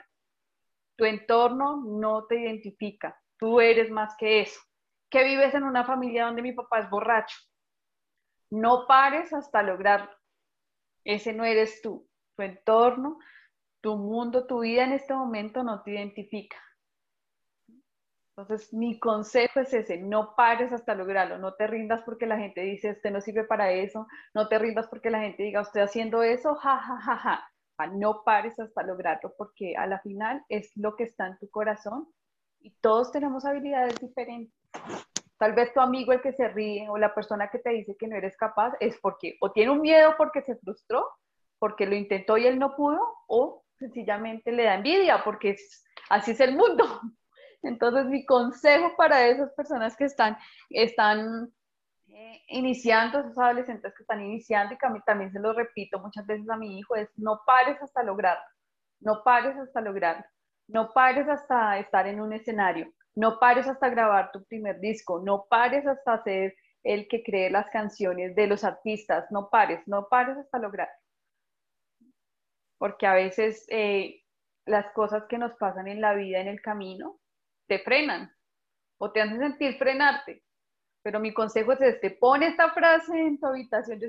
Tu entorno no te identifica. Tú eres más que eso. Que vives en una familia donde mi papá es borracho. No pares hasta lograrlo. Ese no eres tú. Tu entorno tu mundo, tu vida en este momento no te identifica. Entonces, mi consejo es ese, no pares hasta lograrlo, no te rindas porque la gente dice, usted no sirve para eso, no te rindas porque la gente diga, usted haciendo eso, ja, ja, ja, ja. No pares hasta lograrlo porque a la final es lo que está en tu corazón y todos tenemos habilidades diferentes. Tal vez tu amigo el que se ríe o la persona que te dice que no eres capaz es porque o tiene un miedo porque se frustró, porque lo intentó y él no pudo, o sencillamente le da envidia porque así es el mundo. Entonces, mi consejo para esas personas que están, están eh, iniciando, esos adolescentes que están iniciando, y que a mí también se lo repito muchas veces a mi hijo, es no pares hasta lograrlo, no pares hasta lograrlo, no pares hasta estar en un escenario, no pares hasta grabar tu primer disco, no pares hasta ser el que cree las canciones de los artistas, no pares, no pares hasta lograrlo porque a veces eh, las cosas que nos pasan en la vida, en el camino, te frenan o te hacen sentir frenarte. Pero mi consejo es este, pon esta frase en tu habitación.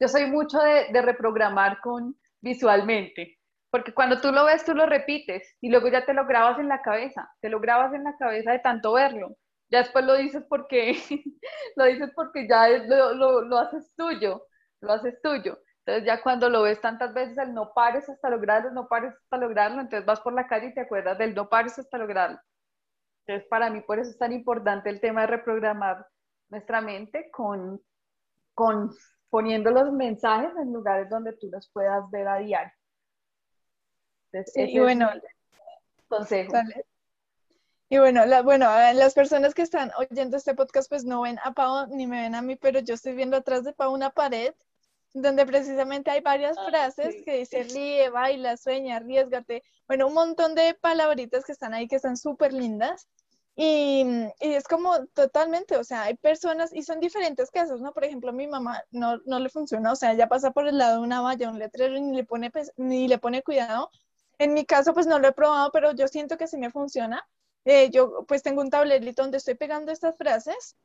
Yo, soy mucho de, de reprogramar con visualmente, porque cuando tú lo ves, tú lo repites y luego ya te lo grabas en la cabeza, te lo grabas en la cabeza de tanto verlo. Ya después lo dices porque, lo dices porque ya lo, lo, lo haces tuyo, lo haces tuyo. Entonces ya cuando lo ves tantas veces, el no pares hasta lograrlo, no pares hasta lograrlo, entonces vas por la calle y te acuerdas del no pares hasta lograrlo. Entonces para mí por eso es tan importante el tema de reprogramar nuestra mente con, con poniendo los mensajes en lugares donde tú los puedas ver a diario. y bueno, consejo. Y bueno, bueno, las personas que están oyendo este podcast pues no ven a Pau ni me ven a mí, pero yo estoy viendo atrás de Pau una pared donde precisamente hay varias ah, frases que dice ríe, baila, sueña, arriesgate, bueno, un montón de palabritas que están ahí que están súper lindas. Y, y, es como totalmente, o sea, hay personas y son diferentes casos, ¿no? Por ejemplo, a mi mamá no, no le funciona, o sea, ella pasa por el lado de una valla, un letrero y ni le pone, ni le pone cuidado. En mi caso, pues no lo he probado, pero yo siento que sí me funciona. Eh, yo pues tengo un tablerito donde estoy pegando estas frases,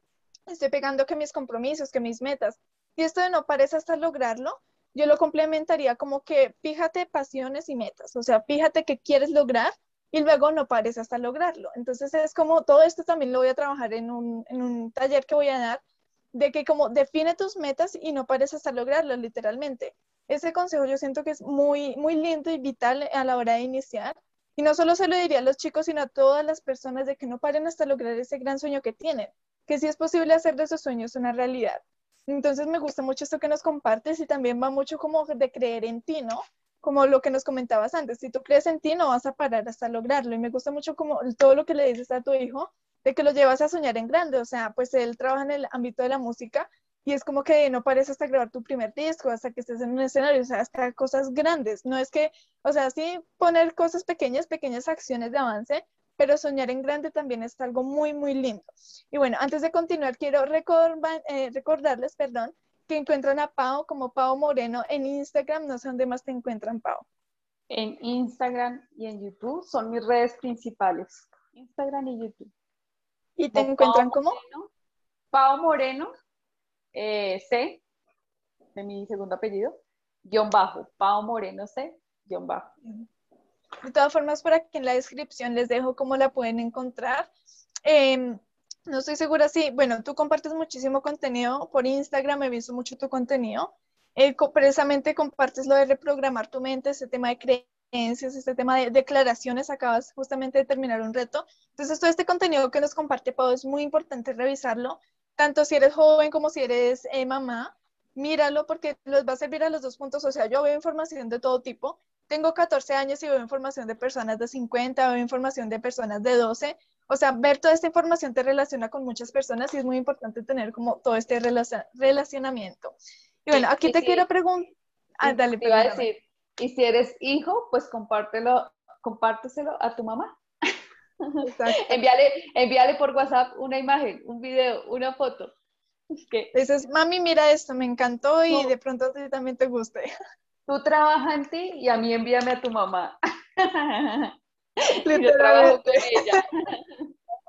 estoy pegando que mis compromisos, que mis metas, y esto de no parece hasta lograrlo, yo lo complementaría como que fíjate pasiones y metas, o sea, fíjate que quieres lograr y luego no pares hasta lograrlo. Entonces es como todo esto también lo voy a trabajar en un, en un taller que voy a dar, de que como define tus metas y no pares hasta lograrlo, literalmente. Ese consejo yo siento que es muy, muy lindo y vital a la hora de iniciar. Y no solo se lo diría a los chicos, sino a todas las personas de que no paren hasta lograr ese gran sueño que tienen, que sí es posible hacer de esos sueños una realidad. Entonces me gusta mucho esto que nos compartes y también va mucho como de creer en ti, ¿no? Como lo que nos comentabas antes, si tú crees en ti no vas a parar hasta lograrlo. Y me gusta mucho como todo lo que le dices a tu hijo, de que lo llevas a soñar en grande. O sea, pues él trabaja en el ámbito de la música y es como que no pares hasta grabar tu primer disco, hasta que estés en un escenario, o sea, hasta cosas grandes. No es que, o sea, sí poner cosas pequeñas, pequeñas acciones de avance, pero soñar en grande también es algo muy, muy lindo. Y bueno, antes de continuar, quiero eh, recordarles, perdón, que encuentran a Pau como Pau Moreno en Instagram, no sé dónde más te encuentran, Pau. En Instagram y en YouTube son mis redes principales, Instagram y YouTube. ¿Y te encuentran como? Pau Moreno, eh, C, de mi segundo apellido, guion bajo, Pau Moreno C, guion bajo. De todas formas, por aquí en la descripción les dejo cómo la pueden encontrar. Em, no estoy segura si, bueno, tú compartes muchísimo contenido por Instagram, he visto mucho tu contenido. Eh, precisamente compartes lo de reprogramar tu mente, ese tema de creencias, este tema de declaraciones, acabas justamente de terminar un reto. Entonces, todo este contenido que nos comparte Pau es muy importante revisarlo, tanto si eres joven como si eres eh, mamá. Míralo porque les va a servir a los dos puntos. O sea, yo veo información de todo tipo tengo 14 años y veo información de personas de 50, veo información de personas de 12. O sea, ver toda esta información te relaciona con muchas personas y es muy importante tener como todo este relacionamiento. Y bueno, aquí te quiero preguntar. Ah, dale, te iba a decir, y si eres hijo, pues compártelo, compárteselo a tu mamá. envíale, envíale por WhatsApp una imagen, un video, una foto. Dices, mami, mira esto, me encantó y de pronto a ti también te guste. Tú trabajas en ti y a mí envíame a tu mamá. Yo trabajo con ella.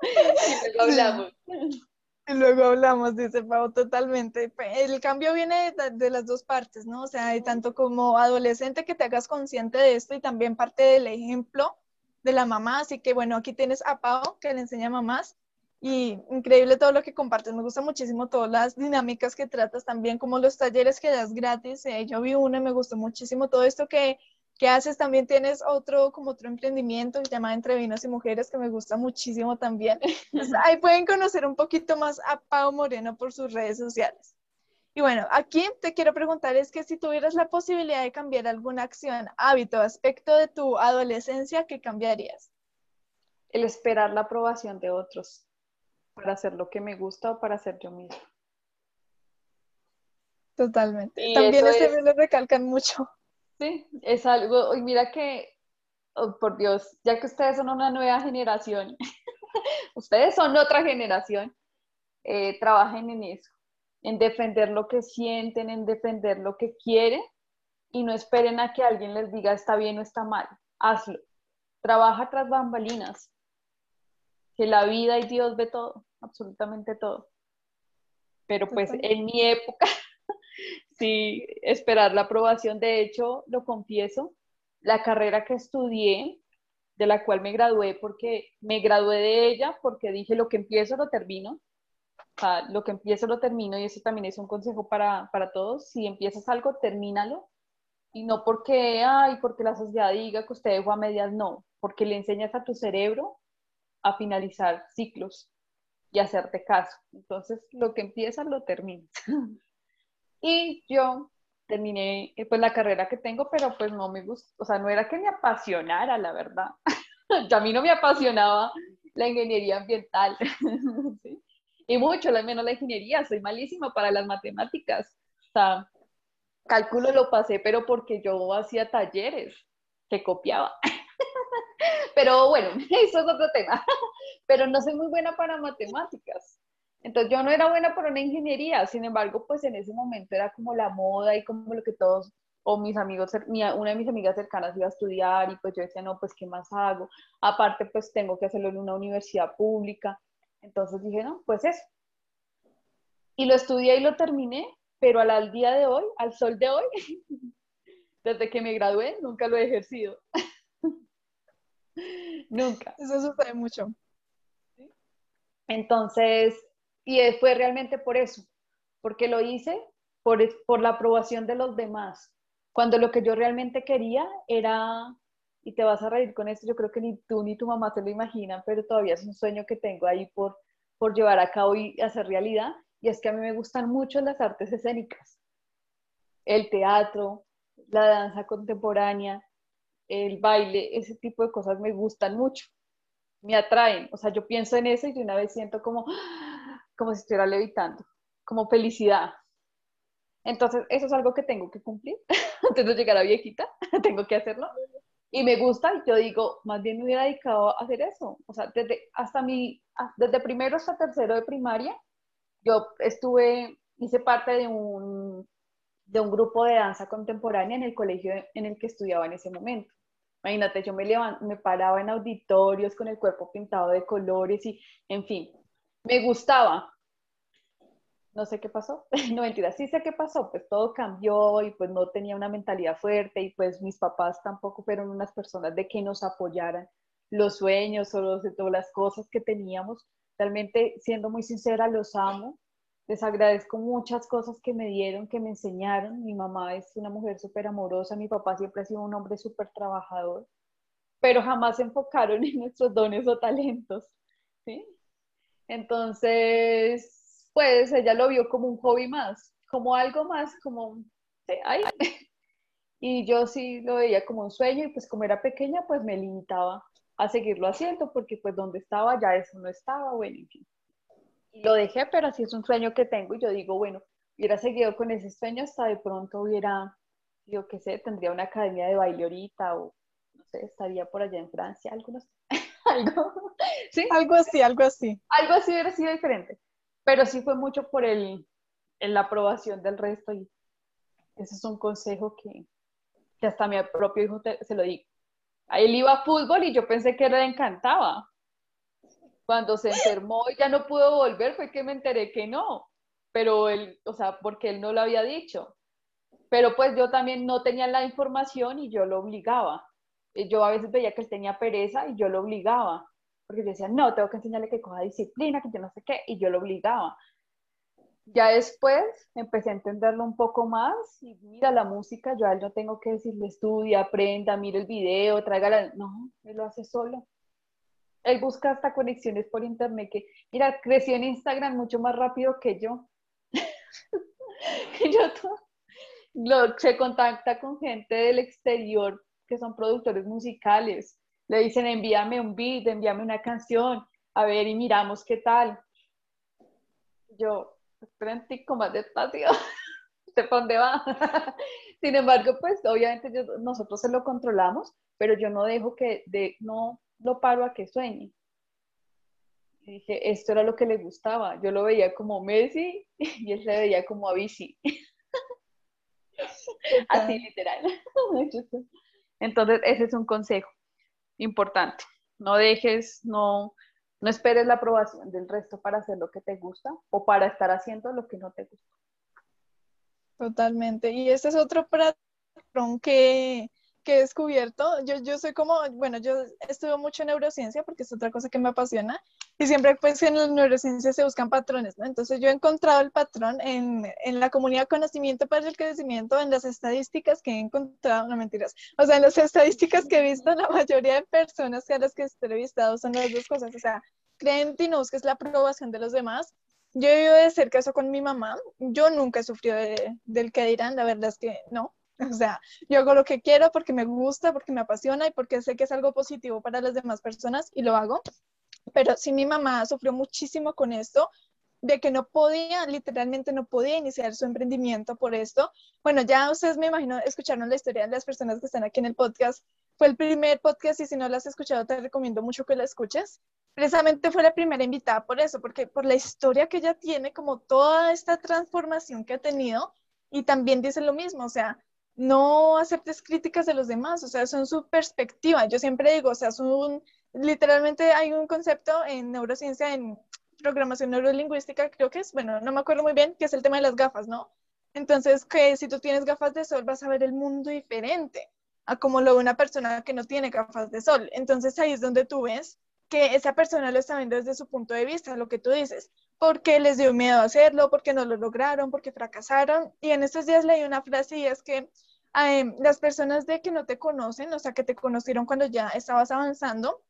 y luego hablamos. Y luego hablamos, dice Pau, totalmente. El cambio viene de, las dos partes, ¿no? O sea, tanto como adolescente que te hagas consciente de esto y también parte del ejemplo de la mamá. Así que bueno, aquí tienes a Pau que le enseña a mamás y increíble todo lo que compartes. Me gusta muchísimo todas las dinámicas que tratas, también como los talleres que das gratis. Eh, yo vi uno y me gustó muchísimo todo esto que, que, haces. También tienes otro, como otro emprendimiento que se llama Entre Vinos y Mujeres, que me gusta muchísimo también. ahí pueden conocer un poquito más a Pau Moreno por sus redes sociales. Y bueno, aquí te quiero preguntar es que si tuvieras la posibilidad de cambiar alguna acción, hábito, aspecto de tu adolescencia, ¿qué cambiarías? El esperar la aprobación de otros para hacer lo que me gusta o para ser yo misma. Totalmente. También ese me lo recalcan mucho. Sí, es algo, y mira que, oh, por Dios, ya que ustedes son una nueva generación, ustedes son otra generación, eh, trabajen en eso, en defender lo que sienten, en defender lo que quieren y no esperen a que alguien les diga está bien o está mal. Hazlo. Trabaja tras bambalinas que la vida y Dios ve todo, absolutamente todo. Pero pues en mi época, sí, esperar la aprobación, de hecho, lo confieso, la carrera que estudié, de la cual me gradué, porque me gradué de ella, porque dije lo que empiezo lo termino. O sea, lo que empiezo lo termino y eso también es un consejo para, para todos. Si empiezas algo, termínalo. Y no porque, ay, porque la sociedad diga que usted dejó a medias, no, porque le enseñas a tu cerebro a finalizar ciclos y hacerte caso. Entonces, lo que empiezas lo terminas. y yo terminé eh, pues la carrera que tengo, pero pues no me gusta, o sea, no era que me apasionara, la verdad. a mí no me apasionaba la ingeniería ambiental. Y mucho menos la ingeniería, soy malísima para las matemáticas. O sea, cálculo lo pasé, pero porque yo hacía talleres que copiaba. Pero bueno, eso es otro tema. Pero no soy muy buena para matemáticas. Entonces yo no era buena para una ingeniería, sin embargo, pues en ese momento era como la moda y como lo que todos, o mis amigos, una de mis amigas cercanas iba a estudiar y pues yo decía, no, pues ¿qué más hago? Aparte, pues tengo que hacerlo en una universidad pública. Entonces dije, no, pues eso. Y lo estudié y lo terminé, pero al día de hoy, al sol de hoy, desde que me gradué, nunca lo he ejercido. Nunca. Eso sucede mucho. Entonces, y fue realmente por eso, porque lo hice por, por la aprobación de los demás. Cuando lo que yo realmente quería era, y te vas a reír con esto, yo creo que ni tú ni tu mamá se lo imaginan, pero todavía es un sueño que tengo ahí por, por llevar a cabo y hacer realidad, y es que a mí me gustan mucho las artes escénicas, el teatro, la danza contemporánea, el baile, ese tipo de cosas me gustan mucho, me atraen. O sea, yo pienso en eso y de una vez siento como, como si estuviera levitando, como felicidad. Entonces, eso es algo que tengo que cumplir antes de llegar a viejita, tengo que hacerlo. Y me gusta, y yo digo, más bien me hubiera dedicado a hacer eso. O sea, desde, hasta mi, desde primero hasta tercero de primaria, yo estuve, hice parte de un, de un grupo de danza contemporánea en el colegio en el que estudiaba en ese momento. Imagínate, yo me, me paraba en auditorios con el cuerpo pintado de colores y, en fin, me gustaba. No sé qué pasó, no mentira, sí sé qué pasó, pues todo cambió y pues no tenía una mentalidad fuerte y pues mis papás tampoco fueron unas personas de que nos apoyaran los sueños o los, todas las cosas que teníamos. Realmente, siendo muy sincera, los amo, les agradezco muchas cosas que me dieron, que me enseñaron. Mi mamá es una mujer súper amorosa, mi papá siempre ha sido un hombre súper trabajador, pero jamás se enfocaron en nuestros dones o talentos. ¿sí? Entonces, pues ella lo vio como un hobby más, como algo más, como, sí, ay. Y yo sí lo veía como un sueño y pues como era pequeña, pues me limitaba a seguirlo haciendo porque pues donde estaba ya eso no estaba, bueno, en fin lo dejé, pero así es un sueño que tengo y yo digo, bueno, hubiera seguido con ese sueño hasta de pronto hubiera, yo qué sé, tendría una academia de baile ahorita o no sé, estaría por allá en Francia, algo, algo, ¿sí? Algo así, algo así. Algo así hubiera sido diferente, pero sí fue mucho por el, la aprobación del resto y ese es un consejo que, que hasta mi propio hijo se lo digo. A él iba a fútbol y yo pensé que le encantaba. Cuando se enfermó y ya no pudo volver fue que me enteré que no, pero él, o sea, porque él no lo había dicho. Pero pues yo también no tenía la información y yo lo obligaba. Yo a veces veía que él tenía pereza y yo lo obligaba, porque yo decía, no, tengo que enseñarle que coja disciplina, que yo no sé qué, y yo lo obligaba. Ya después empecé a entenderlo un poco más y mira la música, yo a él no tengo que decirle estudia, aprenda, mire el video, tráigala, no, él lo hace solo. Él busca hasta conexiones por internet que, mira, creció en Instagram mucho más rápido que yo. yo lo, se contacta con gente del exterior que son productores musicales. Le dicen, envíame un beat, envíame una canción, a ver y miramos qué tal. Yo, un más despacio. ¿De dónde va? Sin embargo, pues obviamente nosotros se lo controlamos, pero yo no dejo que, de, no lo paro a que sueñe. Y dije, esto era lo que le gustaba. Yo lo veía como Messi y él se veía como a bici. Así literal. Entonces, ese es un consejo importante. No dejes, no, no esperes la aprobación del resto para hacer lo que te gusta o para estar haciendo lo que no te gusta. Totalmente. Y ese es otro patrón que, que he descubierto, yo, yo soy como, bueno, yo estudio mucho en neurociencia porque es otra cosa que me apasiona y siempre pues en la neurociencia se buscan patrones, ¿no? Entonces yo he encontrado el patrón en, en la comunidad conocimiento para el crecimiento, en las estadísticas que he encontrado, no mentiras, o sea, en las estadísticas que he visto, la mayoría de personas que a las que he entrevistado son las dos cosas, o sea, creen y no que es la aprobación de los demás. Yo he vivido de cerca eso con mi mamá, yo nunca he sufrido del que dirán, la verdad es que no, O sea, yo hago lo que quiero porque me gusta, porque me apasiona y porque sé que es algo positivo para las demás personas y lo hago. Pero sí mi mamá sufrió muchísimo con esto, de que no podía, literalmente no podía iniciar su emprendimiento por esto. Bueno, ya ustedes me imagino escucharon la historia de las personas que están aquí en el podcast. Fue el primer podcast y si no la has escuchado te recomiendo mucho que la escuches. Precisamente fue la primera invitada por eso, porque por la historia que ella tiene, como toda esta transformación que ha tenido, y también dice lo mismo, o sea, no aceptes críticas de los demás, o sea, son su perspectiva. Yo siempre digo, o sea, son, literalmente hay un concepto en neurociencia, en programación neurolingüística, creo que es, bueno, no me acuerdo muy bien, que es el tema de las gafas, ¿no? Entonces, que si tú tienes gafas de sol, vas a ver el mundo diferente a como lo ve una persona que no tiene gafas de sol. Entonces, ahí es donde tú ves que esa persona lo está viendo desde su punto de vista, lo que tú dices, porque les dio miedo hacerlo, porque no lo lograron, porque fracasaron. Y en estos días leí una frase y es que Em, las personas de que no te conocen, o sea, que te conocieron cuando ya estabas avanzando,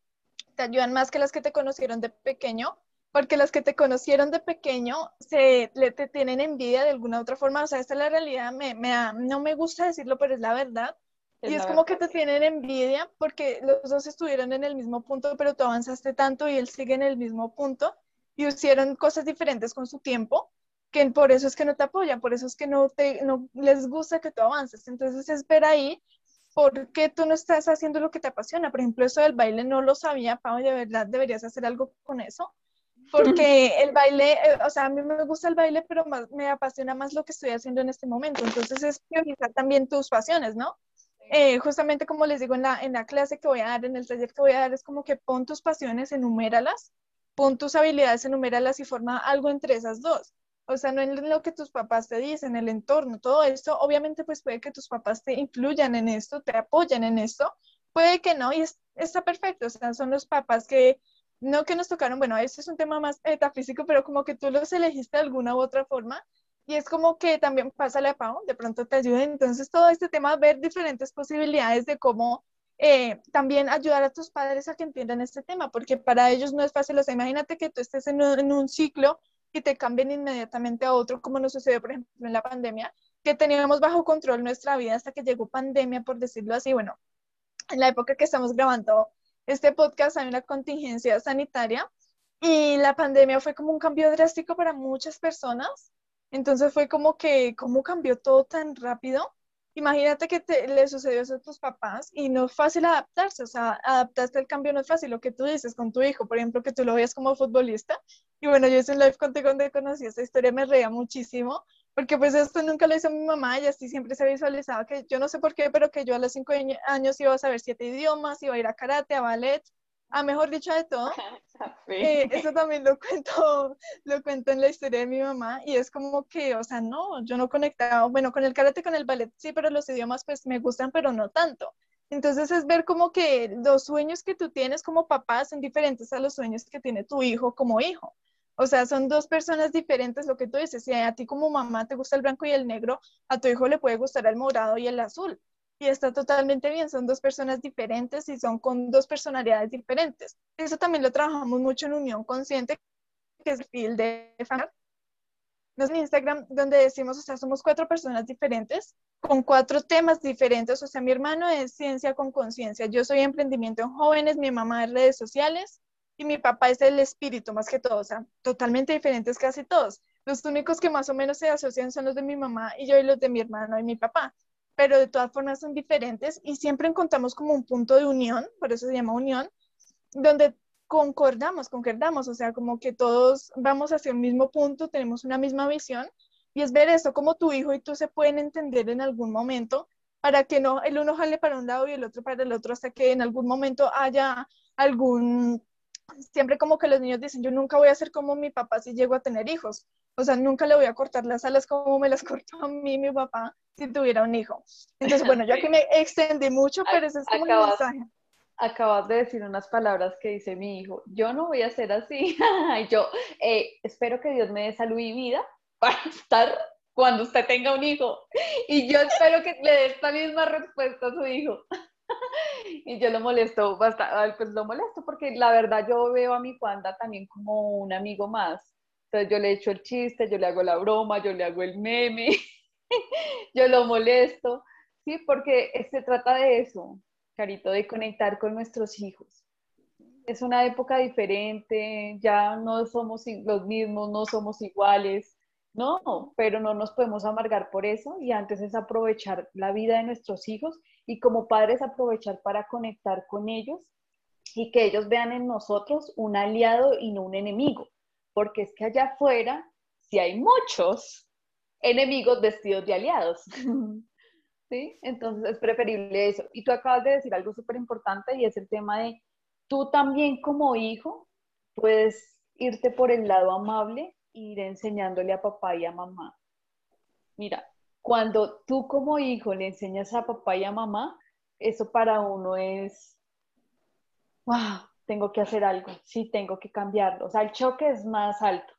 te ayudan más que las que te conocieron de pequeño, porque las que te conocieron de pequeño se, le, te tienen envidia de alguna otra forma, o sea, esta es la realidad, me, me no me gusta decirlo, pero es la verdad. Y es como que te tienen envidia porque los dos estuvieron en el mismo punto, pero tú avanzaste tanto y él sigue en el mismo punto y hicieron cosas diferentes con su tiempo que por eso es que no te apoyan, por eso es que no, te, no les gusta que tú avances. Entonces es ver ahí por qué tú no estás haciendo lo que te apasiona. Por ejemplo, eso del baile no lo sabía, Pau, de verdad deberías hacer algo con eso. Porque el baile, eh, o sea, a mí me gusta el baile, pero más, me apasiona más lo que estoy haciendo en este momento. Entonces es priorizar también tus pasiones, ¿no? Eh, justamente como les digo en la, en la clase que voy a dar, en el taller que voy a dar, es como que pon tus pasiones, enuméralas, pon tus habilidades, enuméralas y forma algo entre esas dos. O sea, no en lo que tus papás te dicen, el entorno, todo esto, obviamente pues puede que tus papás te influyan en esto, te apoyen en esto, puede que no, y está perfecto, o sea, son los papás que, no que nos tocaron, bueno, este es un tema más metafísico, pero como que tú los elegiste de alguna u otra forma, y es como que también pasa a Pau, de pronto te ayuda, entonces todo este tema, ver diferentes posibilidades de cómo eh, también ayudar a tus padres a que entiendan este tema, porque para ellos no es fácil, o sea, imagínate que tú estés en un, en un ciclo y te cambien inmediatamente a otro, como nos sucedió, por ejemplo, en la pandemia, que teníamos bajo control nuestra vida hasta que llegó pandemia, por decirlo así. Bueno, en la época que estamos grabando este podcast hay una contingencia sanitaria y la pandemia fue como un cambio drástico para muchas personas Entonces fue como que, ¿cómo cambió todo tan rápido? Imagínate que te, le sucedió eso a tus papás y no es fácil adaptarse, o sea, adaptarse al cambio no es fácil. Lo que tú dices con tu hijo, por ejemplo, que tú lo veas como futbolista. Y bueno, yo hice un live contigo donde conocí esta historia, me reía muchísimo, porque pues esto nunca lo hizo mi mamá y así siempre se visualizaba que yo no sé por qué, pero que yo a los cinco años iba a saber siete idiomas, iba a ir a karate, a ballet, a mejor dicho de todo. Eh, eso también lo cuento, lo cuento en la historia de mi mamá y es como que, o sea, no, yo no conectaba, bueno, con el karate, con el ballet, sí, pero los idiomas pues me gustan, pero no tanto. Entonces es ver como que los sueños que tú tienes como papá son diferentes a los sueños que tiene tu hijo como hijo. O sea, son dos personas diferentes, lo que tú dices. Si a ti como mamá te gusta el blanco y el negro, a tu hijo le puede gustar el morado y el azul y está totalmente bien, son dos personas diferentes y son con dos personalidades diferentes. Eso también lo trabajamos mucho en Unión Consciente, que es el perfil de Nos en Instagram donde decimos, o sea, somos cuatro personas diferentes con cuatro temas diferentes, o sea, mi hermano es ciencia con conciencia, yo soy emprendimiento en jóvenes, mi mamá es redes sociales y mi papá es el espíritu más que todo, o sea, totalmente diferentes casi todos. Los únicos que más o menos se asocian son los de mi mamá y yo y los de mi hermano y mi papá pero de todas formas son diferentes y siempre encontramos como un punto de unión, por eso se llama unión, donde concordamos, concordamos, o sea, como que todos vamos hacia un mismo punto, tenemos una misma visión y es ver eso, como tu hijo y tú se pueden entender en algún momento para que no el uno jale para un lado y el otro para el otro hasta que en algún momento haya algún siempre como que los niños dicen, yo nunca voy a ser como mi papá si llego a tener hijos. O sea, nunca le voy a cortar las alas como me las cortó a mí mi papá si tuviera un hijo. Entonces, bueno, yo aquí me extendí mucho, pero ese es como acabas, mensaje. Acabas de decir unas palabras que dice mi hijo, yo no voy a ser así. yo eh, espero que Dios me dé salud y vida para estar cuando usted tenga un hijo. Y yo espero que le dé esta misma respuesta a su hijo. Y yo lo molesto bastante, pues lo molesto porque la verdad yo veo a mi Panda también como un amigo más. Entonces yo le echo el chiste, yo le hago la broma, yo le hago el meme, yo lo molesto, ¿sí? Porque se trata de eso, Carito, de conectar con nuestros hijos. Es una época diferente, ya no somos los mismos, no somos iguales, no, pero no nos podemos amargar por eso y antes es aprovechar la vida de nuestros hijos y como padres aprovechar para conectar con ellos y que ellos vean en nosotros un aliado y no un enemigo porque es que allá afuera si hay muchos enemigos vestidos de aliados. ¿Sí? Entonces es preferible eso. Y tú acabas de decir algo súper importante y es el tema de tú también como hijo puedes irte por el lado amable ir enseñándole a papá y a mamá. Mira, cuando tú como hijo le enseñas a papá y a mamá, eso para uno es, wow, tengo que hacer algo, sí, tengo que cambiarlo. O sea, el choque es más alto.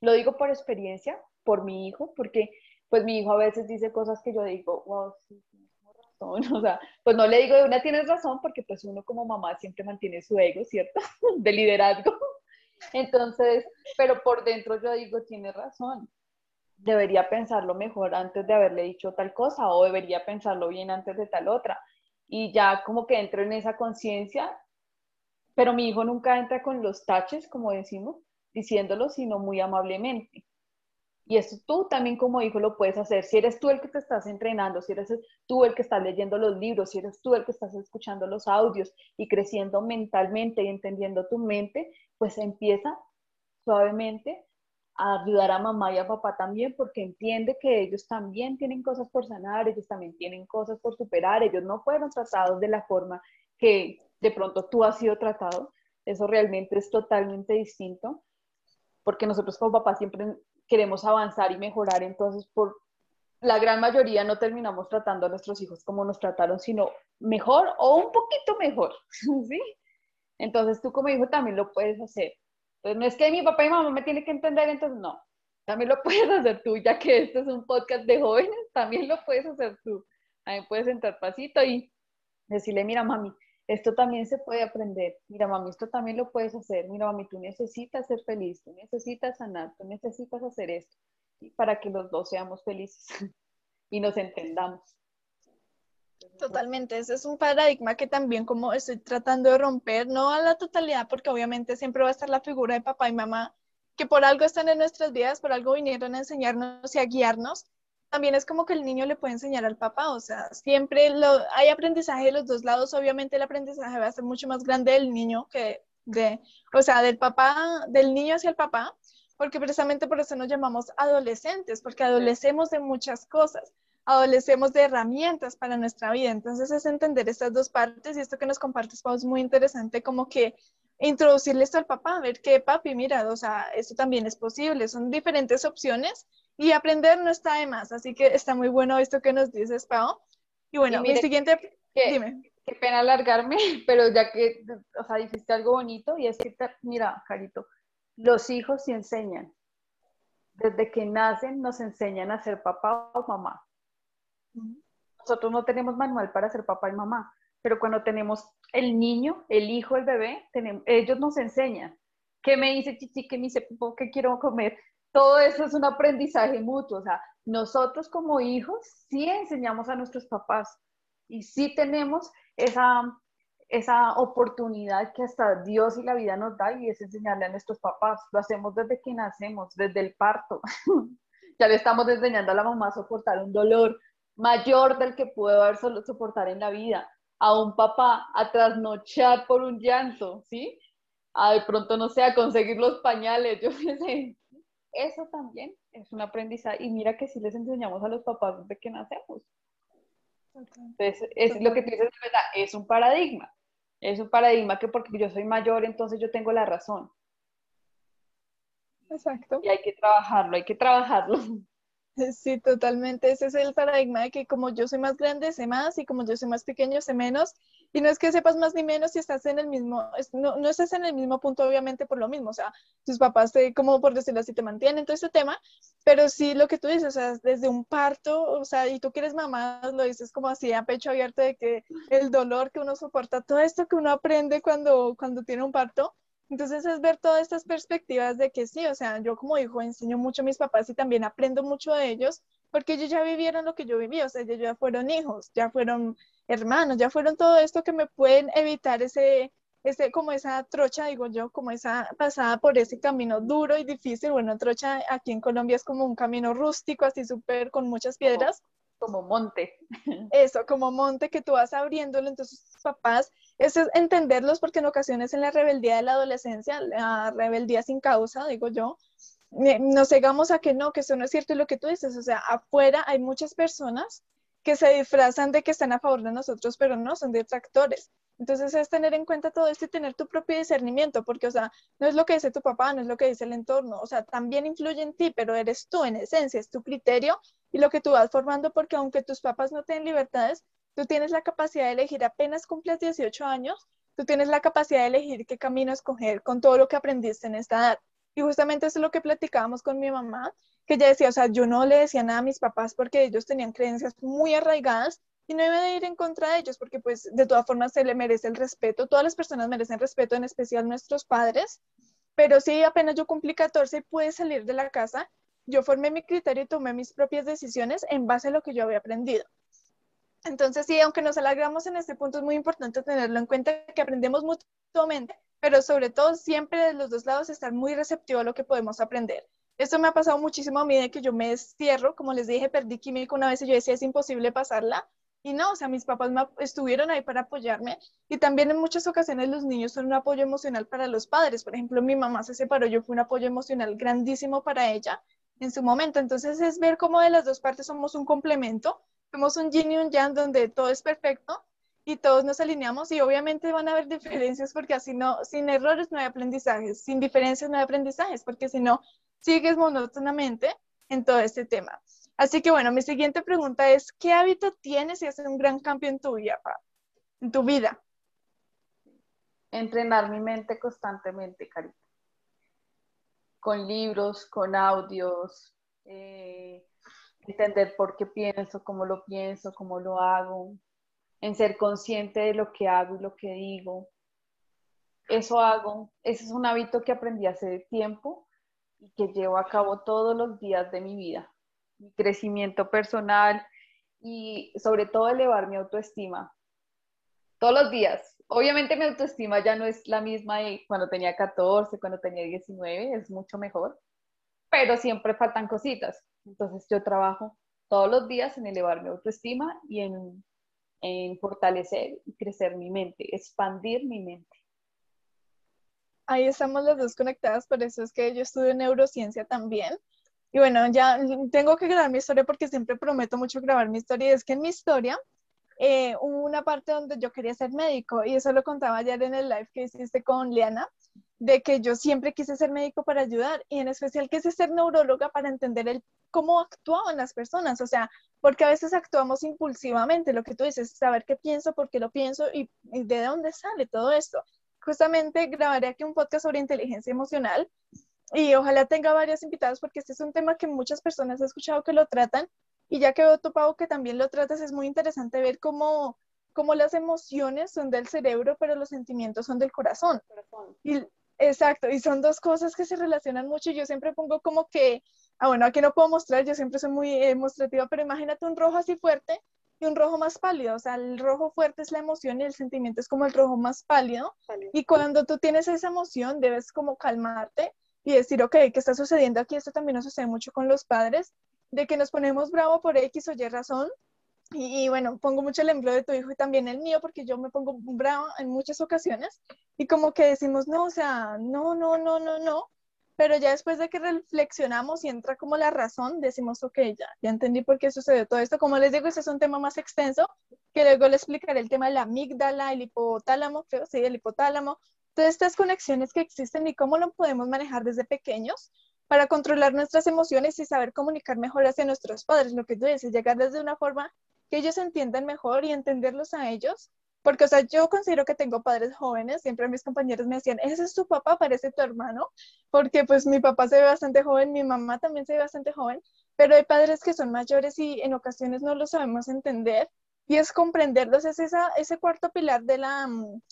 Lo digo por experiencia, por mi hijo, porque pues mi hijo a veces dice cosas que yo digo, wow, sí, tienes razón. O sea, pues no le digo de una tienes razón, porque pues uno como mamá siempre mantiene su ego, ¿cierto? De liderazgo. Entonces, pero por dentro yo digo, tiene razón. Debería pensarlo mejor antes de haberle dicho tal cosa o debería pensarlo bien antes de tal otra. Y ya como que entro en esa conciencia pero mi hijo nunca entra con los taches, como decimos, diciéndolo, sino muy amablemente. Y eso tú también como hijo lo puedes hacer. Si eres tú el que te estás entrenando, si eres tú el que estás leyendo los libros, si eres tú el que estás escuchando los audios y creciendo mentalmente y entendiendo tu mente, pues empieza suavemente a ayudar a mamá y a papá también, porque entiende que ellos también tienen cosas por sanar, ellos también tienen cosas por superar, ellos no fueron tratados de la forma que de pronto tú has sido tratado. Eso realmente es totalmente distinto, porque nosotros como papás siempre queremos avanzar y mejorar, entonces por la gran mayoría no terminamos tratando a nuestros hijos como nos trataron, sino mejor o un poquito mejor, ¿sí? Entonces tú como hijo también lo puedes hacer. Entonces no es que mi papá y mamá me tienen que entender, entonces no, también lo puedes hacer tú, ya que este es un podcast de jóvenes, también lo puedes hacer tú. También puedes entrar pasito y decirle, mira mami, esto también se puede aprender. Mira, mami, esto también lo puedes hacer. Mira, mami, tú necesitas ser feliz, tú necesitas sanar, tú necesitas hacer esto para que los dos seamos felices y nos entendamos. Totalmente, ese es un paradigma que también como estoy tratando de romper, no a la totalidad, porque obviamente siempre va a estar la figura de papá y mamá, que por algo están en nuestras vidas, por algo vinieron a enseñarnos y a guiarnos, también es como que el niño le puede enseñar al papá, o sea, siempre lo, hay aprendizaje de los dos lados, obviamente el aprendizaje va a ser mucho más grande del niño que de, o sea, del papá, del niño hacia el papá, porque precisamente por eso nos llamamos adolescentes, porque adolecemos de muchas cosas, adolecemos de herramientas para nuestra vida, entonces es entender estas dos partes y esto que nos compartes, Pau, es muy interesante, como que introducirle esto al papá, a ver qué papi, mira, o sea, esto también es posible, son diferentes opciones y aprender no está de más, así que está muy bueno esto que nos dices, Pau. Y bueno, mi siguiente, dime. Qué pena alargarme, pero ya que, o sea, dijiste algo bonito y es que, mira, Carito, los hijos sí enseñan. Desde que nacen nos enseñan a ser papá o mamá. Nosotros no tenemos manual para ser papá y mamá, pero cuando tenemos el niño, el hijo, el bebé, tenemos, ellos nos enseñan. ¿Qué me dice Chichi? ¿Qué me dice ¿Qué quiero comer? Todo eso es un aprendizaje mutuo. O sea, nosotros como hijos sí enseñamos a nuestros papás y sí tenemos esa, esa oportunidad que hasta Dios y la vida nos da y es enseñarle a nuestros papás. Lo hacemos desde que nacemos, desde el parto. ya le estamos enseñando a la mamá a soportar un dolor mayor del que pudo haber solo soportar en la vida. A un papá a trasnochar por un llanto, ¿sí? A de pronto, no sé, a conseguir los pañales, yo qué sé eso también es un aprendizaje. Y mira que si les enseñamos a los papás desde que nacemos. Entonces, es lo que tú dices, verdad, es un paradigma. Es un paradigma que porque yo soy mayor, entonces yo tengo la razón. Exacto. Y hay que trabajarlo, hay que trabajarlo. Sí, totalmente. Ese es el paradigma de que como yo soy más grande, sé más, y como yo soy más pequeño, sé menos. Y no es que sepas más ni menos si estás en el mismo, no, no estás en el mismo punto, obviamente, por lo mismo. O sea, tus papás, te, como por decirlo así, te mantienen todo este tema, pero sí lo que tú dices, o sea, desde un parto, o sea, y tú quieres mamá, lo dices como así a pecho abierto de que el dolor que uno soporta, todo esto que uno aprende cuando, cuando tiene un parto, entonces es ver todas estas perspectivas de que sí, o sea, yo como hijo enseño mucho a mis papás y también aprendo mucho de ellos porque ellos ya vivieron lo que yo viví, o sea, ellos ya fueron hijos, ya fueron hermanos, ya fueron todo esto que me pueden evitar ese, ese, como esa trocha, digo yo, como esa pasada por ese camino duro y difícil. Bueno, trocha aquí en Colombia es como un camino rústico, así súper con muchas piedras. Como, como monte. Eso, como monte que tú vas abriéndolo, entonces papás es entenderlos porque en ocasiones en la rebeldía de la adolescencia, la rebeldía sin causa, digo yo, eh, nos cegamos a que no, que eso no es cierto y lo que tú dices, o sea, afuera hay muchas personas que se disfrazan de que están a favor de nosotros, pero no, son detractores. Entonces es tener en cuenta todo esto y tener tu propio discernimiento, porque, o sea, no es lo que dice tu papá, no es lo que dice el entorno, o sea, también influye en ti, pero eres tú en esencia, es tu criterio y lo que tú vas formando, porque aunque tus papás no tienen libertades, Tú tienes la capacidad de elegir, apenas cumples 18 años, tú tienes la capacidad de elegir qué camino escoger con todo lo que aprendiste en esta edad. Y justamente eso es lo que platicábamos con mi mamá, que ella decía, o sea, yo no le decía nada a mis papás porque ellos tenían creencias muy arraigadas y no iba a ir en contra de ellos porque pues de todas formas se le merece el respeto, todas las personas merecen respeto, en especial nuestros padres, pero sí apenas yo cumplí 14 y pude salir de la casa, yo formé mi criterio y tomé mis propias decisiones en base a lo que yo había aprendido. Entonces, sí, aunque nos alargamos en este punto, es muy importante tenerlo en cuenta que aprendemos mutuamente, pero sobre todo siempre de los dos lados estar muy receptivo a lo que podemos aprender. Esto me ha pasado muchísimo a mí de que yo me cierro, como les dije, perdí química una vez y yo decía es imposible pasarla. Y no, o sea, mis papás estuvieron ahí para apoyarme y también en muchas ocasiones los niños son un apoyo emocional para los padres. Por ejemplo, mi mamá se separó, yo fui un apoyo emocional grandísimo para ella en su momento. Entonces es ver cómo de las dos partes somos un complemento somos un yin y un yang donde todo es perfecto y todos nos alineamos y obviamente van a haber diferencias porque así no, sin errores no hay aprendizajes, sin diferencias no hay aprendizajes, porque si no, sigues monótonamente en todo este tema. Así que bueno, mi siguiente pregunta es, ¿qué hábito tienes y hace un gran cambio en tu vida? En tu vida. Entrenar mi mente constantemente, Carita. Con libros, con audios, eh, entender por qué pienso, cómo lo pienso, cómo lo hago, en ser consciente de lo que hago y lo que digo. Eso hago, ese es un hábito que aprendí hace tiempo y que llevo a cabo todos los días de mi vida. Mi crecimiento personal y sobre todo elevar mi autoestima. todos los días. Obviamente mi autoestima ya no es la misma de cuando tenía 14, cuando tenía 19, es mucho mejor, pero siempre faltan cositas. Entonces yo trabajo todos los días en elevar mi autoestima y en, en fortalecer y crecer mi mente, expandir mi mente. Ahí estamos las dos conectadas, por eso es que yo estudio neurociencia también. Y bueno, ya tengo que grabar mi historia porque siempre prometo mucho grabar mi historia. Y es que en mi historia eh, hubo una parte donde yo quería ser médico y eso lo contaba ayer en el live que hiciste con Liana, de que yo siempre quise ser médico para ayudar y en especial quise ser neuróloga para entender el, cómo actuaban las personas, o sea, porque a veces actuamos impulsivamente, lo que tú dices, saber qué pienso, por qué lo pienso y, y de dónde sale todo esto. Justamente grabaré aquí un podcast sobre inteligencia emocional y ojalá tenga varios invitados porque este es un tema que muchas personas han escuchado que lo tratan y ya que veo tu Pau que también lo tratas, es muy interesante ver cómo, cómo las emociones son del cerebro, pero los sentimientos son del corazón. Y, exacto, y son dos cosas que se relacionan mucho. Y yo siempre pongo como que, ah, bueno, aquí no puedo mostrar, yo siempre soy muy demostrativa, pero imagínate un rojo así fuerte y un rojo más pálido. O sea, el rojo fuerte es la emoción y el sentimiento es como el rojo más pálido. Y cuando tú tienes esa emoción, debes como calmarte y decir, ok, ¿qué está sucediendo aquí? Esto también nos sucede mucho con los padres de que nos ponemos bravo por X o Y razón. Y, bueno, pongo mucho el ejemplo de tu hijo y también el mío, porque yo me pongo bravo en muchas ocasiones y como que decimos, no, o sea, no, no, no, no, no. Pero ya después de que reflexionamos y entra como la razón, decimos, ok, ya, ya entendí por qué sucedió todo esto. Como les digo, ese es un tema más extenso, que luego les explicaré el tema de la amígdala, el hipotálamo, creo, sí, el hipotálamo, todas estas conexiones que existen y cómo lo podemos manejar desde pequeños para controlar nuestras emociones y saber comunicar mejor hacia nuestros padres, lo que tú dices, llegar desde una forma que ellos entiendan mejor y entenderlos a ellos. Porque, o sea, yo considero que tengo padres jóvenes, siempre mis compañeros me decían, ese es tu papá, parece tu hermano, porque pues mi papá se ve bastante joven, mi mamá también se ve bastante joven, pero hay padres que son mayores y en ocasiones no lo sabemos entender y es comprenderlos, es ese cuarto pilar de la,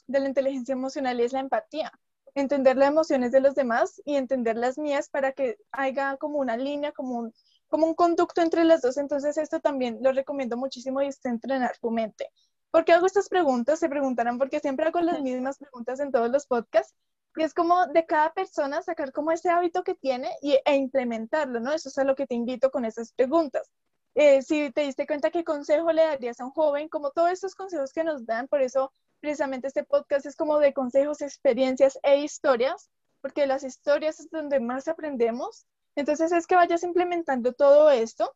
de la inteligencia emocional y es la empatía entender las emociones de los demás y entender las mías para que haya como una línea, como un, como un conducto entre las dos. Entonces esto también lo recomiendo muchísimo y es entrenar tu mente. ¿Por qué hago estas preguntas? Se preguntarán porque siempre hago las mismas preguntas en todos los podcasts. Y es como de cada persona sacar como ese hábito que tiene y, e implementarlo, ¿no? Eso es a lo que te invito con esas preguntas. Eh, si te diste cuenta qué consejo le darías a un joven, como todos estos consejos que nos dan, por eso precisamente este podcast es como de consejos, experiencias e historias, porque las historias es donde más aprendemos. Entonces es que vayas implementando todo esto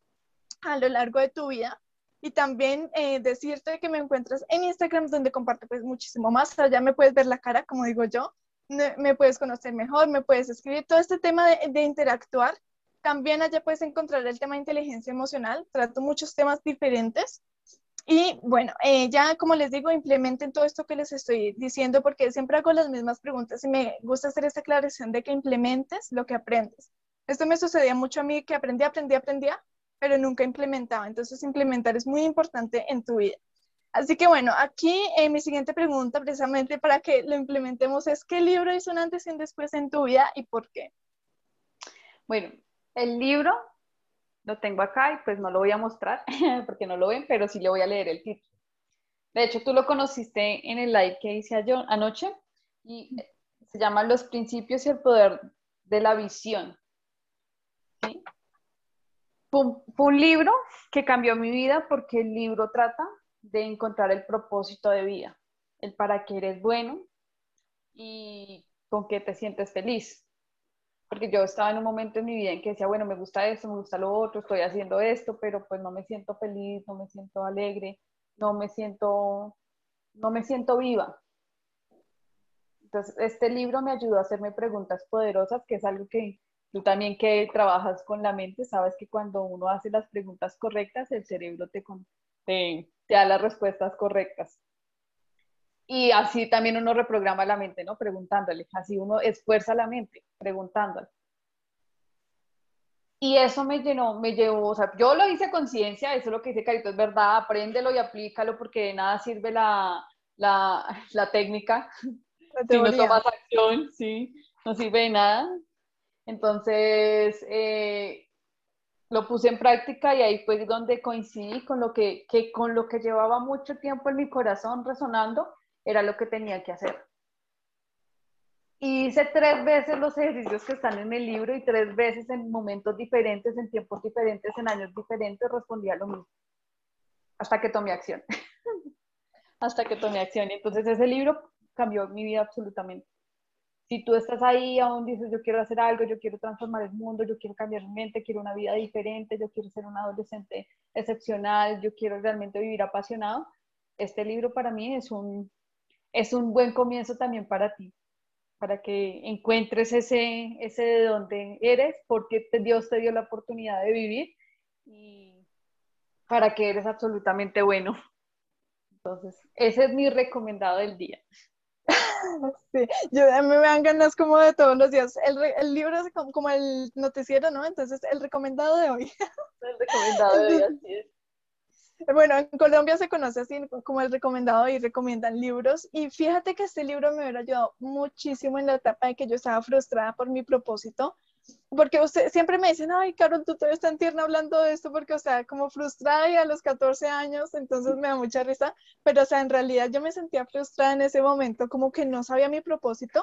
a lo largo de tu vida y también eh, decirte que me encuentras en Instagram donde comparto pues muchísimo más, allá me puedes ver la cara, como digo yo, me puedes conocer mejor, me puedes escribir todo este tema de, interactuar también allá puedes encontrar el tema de inteligencia emocional, trato muchos temas diferentes. Y bueno, eh, ya como les digo, implementen todo esto que les estoy diciendo porque siempre hago las mismas preguntas y me gusta hacer esta aclaración de que implementes lo que aprendes. Esto me sucedía mucho a mí que aprendía, aprendía, aprendía, pero nunca implementaba. Entonces implementar es muy importante en tu vida. Así que bueno, aquí eh, mi siguiente pregunta precisamente para que lo implementemos es, ¿qué libro hizo un antes y un después en tu vida y por qué? Bueno, el libro lo tengo acá y pues no lo voy a mostrar porque no lo ven, pero sí le voy a leer el título. De hecho, tú lo conociste en el live que hice yo anoche y se llama Los principios y el poder de la visión. Fue un libro que cambió mi vida porque el libro trata de encontrar el propósito de vida, el para qué eres bueno y con qué te sientes feliz porque yo estaba en un momento en mi vida en que decía, bueno, me gusta esto, me gusta lo otro, estoy haciendo esto, pero pues no me siento feliz, no me siento alegre, no me siento, no me siento viva. Entonces, este libro me ayudó a hacerme preguntas poderosas, que es algo que tú también que trabajas con la mente, sabes que cuando uno hace las preguntas correctas, el cerebro te, te, te da las respuestas correctas. Y así también uno reprograma la mente, ¿no? Preguntándole. Así uno esfuerza la mente, preguntándole. Y eso me llenó, me llevó, o sea, yo lo hice conciencia, eso es lo que dice Carito, es verdad, apréndelo y aplícalo porque de nada sirve la, la, la técnica si no tomas acción, sí, no sirve de nada. Entonces, eh, lo puse en práctica y ahí fue donde coincidí con lo que, con lo que llevaba mucho tiempo en mi corazón resonando era lo que tenía que hacer. Hice tres veces los ejercicios que están en el libro y tres veces en momentos diferentes, en tiempos diferentes, en años diferentes, respondía lo mismo. Hasta que tomé acción. Hasta que tomé acción. Entonces ese libro cambió mi vida absolutamente. Si tú estás ahí, aún dices, yo quiero hacer algo, yo quiero transformar el mundo, yo quiero cambiar mi mente, quiero una vida diferente, yo quiero ser un adolescente excepcional, yo quiero realmente vivir apasionado, este libro para mí es un, es un buen comienzo también para ti para que encuentres ese, ese de donde eres, porque Dios te dio la oportunidad de vivir y para que eres absolutamente bueno. Entonces, ese es mi recomendado del día. Sí, yo, a mí me dan ganas como de todos los días. El, el libro es como, como, el noticiero, ¿no? Entonces, el recomendado de hoy. El recomendado de hoy, así es. Bueno, en Colombia se conoce así como el recomendado y recomiendan libros. Y fíjate que este libro me hubiera ayudado muchísimo en la etapa en que yo estaba frustrada por mi propósito. Porque usted siempre me dicen, ay, Carol, tú todavía estás tierna hablando de esto porque, o sea, como frustrada y a los 14 años, entonces me da mucha risa. Pero, o sea, en realidad yo me sentía frustrada en ese momento, como que no sabía mi propósito.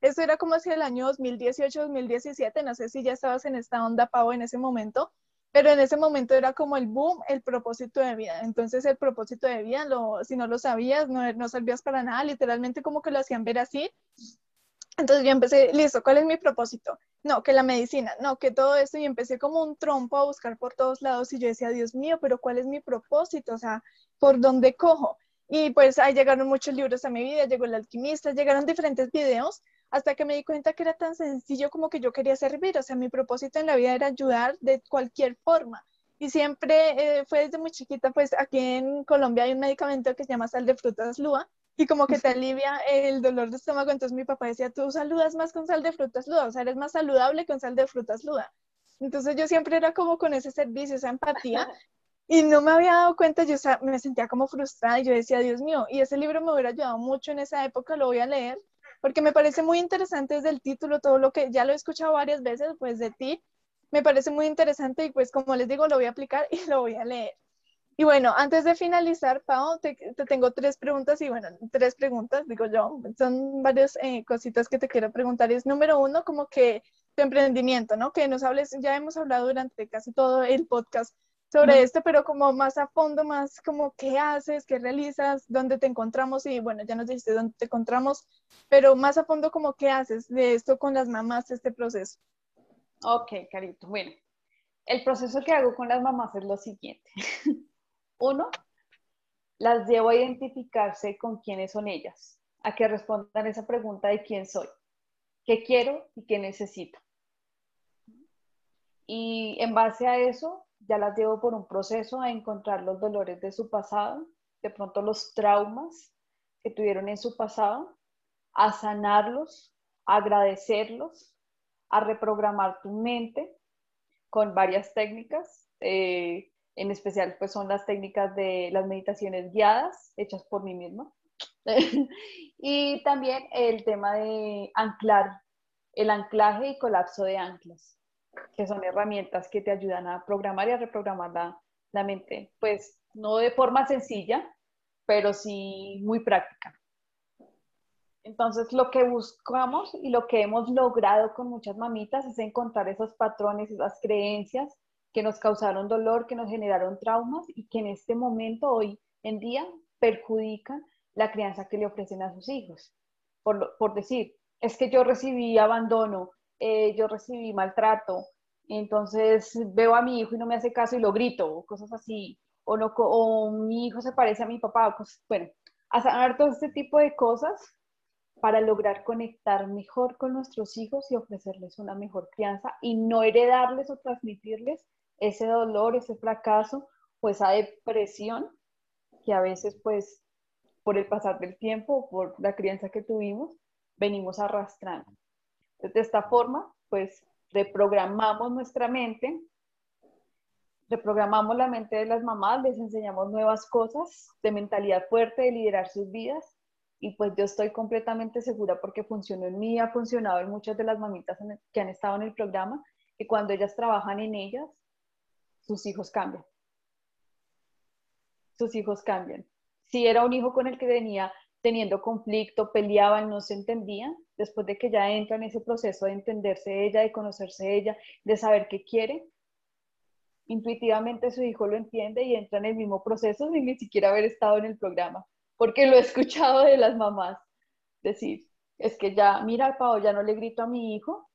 Eso era como hacia el año 2018, 2017, no sé si ya estabas en esta onda, Pavo, en ese momento pero en ese momento era como el boom, el propósito de vida. Entonces el propósito de vida, lo, si no lo sabías, no, no servías para nada, literalmente como que lo hacían ver así. Entonces yo empecé, listo, ¿cuál es mi propósito? No, que la medicina, no, que todo esto, y empecé como un trompo a buscar por todos lados y yo decía, Dios mío, pero ¿cuál es mi propósito? O sea, ¿por dónde cojo? Y pues ahí llegaron muchos libros a mi vida, llegó El Alquimista, llegaron diferentes videos hasta que me di cuenta que era tan sencillo como que yo quería servir, o sea, mi propósito en la vida era ayudar de cualquier forma. Y siempre eh, fue desde muy chiquita, pues aquí en Colombia hay un medicamento que se llama sal de frutas lúa y como que te alivia el dolor de estómago, entonces mi papá decía, tú saludas más con sal de frutas lúa, o sea, eres más saludable con sal de frutas lúa. Entonces yo siempre era como con ese servicio, esa empatía, y no me había dado cuenta, yo me sentía como frustrada y yo decía, Dios mío, y ese libro me hubiera ayudado mucho en esa época, lo voy a leer, porque me parece muy interesante desde el título, todo lo que ya lo he escuchado varias veces, pues de ti, me parece muy interesante y pues como les digo, lo voy a aplicar y lo voy a leer. Y bueno, antes de finalizar, Pau, te, tengo tres preguntas y bueno, tres preguntas, digo yo, son varias eh, cositas que te quiero preguntar. Es número uno, como que tu emprendimiento, ¿no? Que nos hables, ya hemos hablado durante casi todo el podcast sobre esto, pero como más a fondo, más como qué haces, qué realizas, dónde te encontramos y bueno, ya nos dijiste dónde te encontramos, pero más a fondo como qué haces de esto con las mamás, este proceso. Ok, Carito. Bueno, el proceso que hago con las mamás es lo siguiente. Uno, las llevo a identificarse con quiénes son ellas, a que respondan esa pregunta de quién soy, qué quiero y qué necesito. Y en base a eso, ya las llevo por un proceso a encontrar los dolores de su pasado, de pronto los traumas que tuvieron en su pasado, a sanarlos, a agradecerlos, a reprogramar tu mente con varias técnicas. Eh, en especial, pues son las técnicas de las meditaciones guiadas hechas por mí misma. y también el tema de anclar, el anclaje y colapso de anclas que son herramientas que te ayudan a programar y a reprogramar la, la mente, pues no de forma sencilla, pero sí muy práctica. Entonces, lo que buscamos y lo que hemos logrado con muchas mamitas es encontrar esos patrones, esas creencias que nos causaron dolor, que nos generaron traumas y que en este momento, hoy en día, perjudican la crianza que le ofrecen a sus hijos. Por, por decir, es que yo recibí abandono, eh, yo recibí maltrato, entonces veo a mi hijo y no me hace caso y lo grito, o cosas así, o, o mi hijo se parece a mi papá, bueno, a sanar todo este tipo de cosas para lograr conectar mejor con nuestros hijos y ofrecerles una mejor crianza y no heredarles o transmitirles ese dolor, ese fracaso o esa depresión que a veces pues por el pasar del tiempo, por la crianza que tuvimos, venimos arrastrando. de esta forma, pues reprogramamos nuestra mente, reprogramamos la mente de las mamás, les enseñamos nuevas cosas de mentalidad fuerte, de liderar sus vidas. Y pues yo estoy completamente segura porque funcionó en mí, ha funcionado en muchas de las mamitas que han estado en el programa, que cuando ellas trabajan en ellas, sus hijos cambian. Sus hijos cambian. Si era un hijo con el que tenía teniendo conflicto, peleaban, no se entendían, después de que ya entra en ese proceso de entenderse ella, de conocerse ella, de saber qué quiere, intuitivamente su hijo lo entiende y entra en el mismo proceso sin ni siquiera haber estado en el programa, porque lo he escuchado de las mamás decir, es que ya, mira, Pau, ya no le grito a mi hijo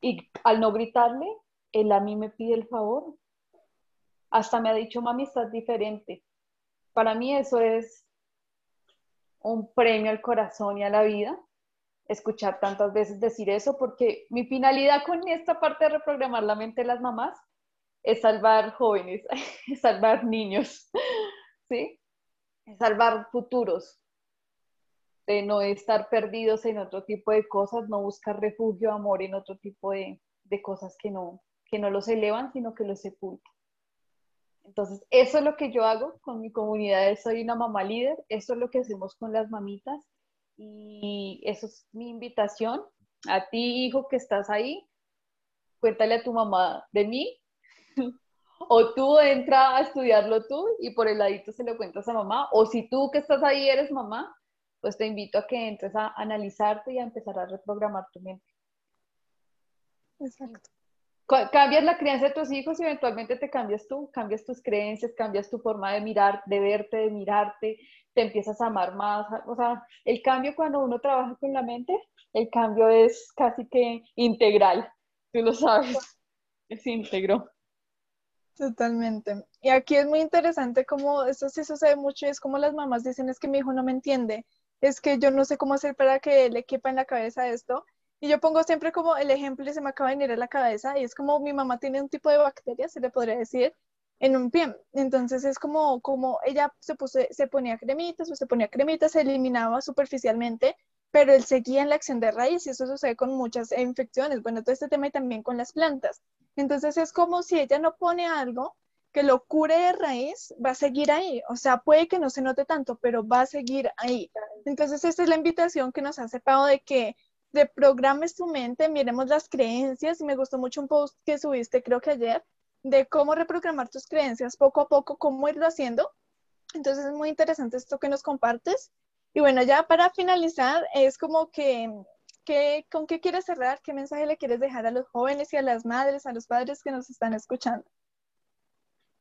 y al no gritarle, él a mí me pide el favor. Hasta me ha dicho, mami, estás diferente. Para mí eso es un premio al corazón y a la vida, escuchar tantas veces decir eso, porque mi finalidad con esta parte de reprogramar la mente de las mamás es salvar jóvenes, es salvar niños, ¿sí? Salvar futuros, de no estar perdidos en otro tipo de cosas, no buscar refugio, amor en otro tipo de, de cosas que no, que no los elevan, sino que los sepultan. Entonces, eso es lo que yo hago con mi comunidad, soy una mamá líder, eso es lo que hacemos con las mamitas y eso es mi invitación a ti, hijo, que estás ahí, cuéntale a tu mamá de mí o tú entra a estudiarlo tú y por el ladito se lo cuentas a mamá, o si tú que estás ahí eres mamá, pues te invito a que entres a analizarte y a empezar a reprogramar tu mente. Exacto cambias la crianza de tus hijos y eventualmente te cambias tú, cambias tus creencias, cambias tu forma de mirar, de verte, de mirarte, te empiezas a amar más. O sea, el cambio cuando uno trabaja con la mente, el cambio es casi que integral, tú lo sabes, es íntegro. Totalmente. Y aquí es muy interesante como, eso sí sucede mucho, es como las mamás dicen, es que mi hijo no me entiende, es que yo no sé cómo hacer para que le quepa en la cabeza esto. Y yo pongo siempre como el ejemplo se me acaba de venir a la cabeza y es como mi mamá tiene un tipo de bacteria, se le podría decir, en un pie. Entonces es como, como ella se, se ponía cremitas o se ponía cremitas, se eliminaba superficialmente, pero él seguía en la acción de raíz y eso sucede con muchas infecciones. Bueno, todo este tema y también con las plantas. Entonces es como si ella no pone algo que lo cure de raíz, va a seguir ahí. O sea, puede que no se note tanto, pero va a seguir ahí. Entonces, esta es la invitación que nos hace Pau de que reprogrames tu mente, miremos las creencias. Y me gustó mucho un post que subiste, creo que ayer, de cómo reprogramar tus creencias poco a poco, cómo irlo haciendo. Entonces es muy interesante esto que nos compartes. Y bueno, ya para finalizar, es como que, que, ¿con qué quieres cerrar? ¿Qué mensaje le quieres dejar a los jóvenes y a las madres, a los padres que nos están escuchando?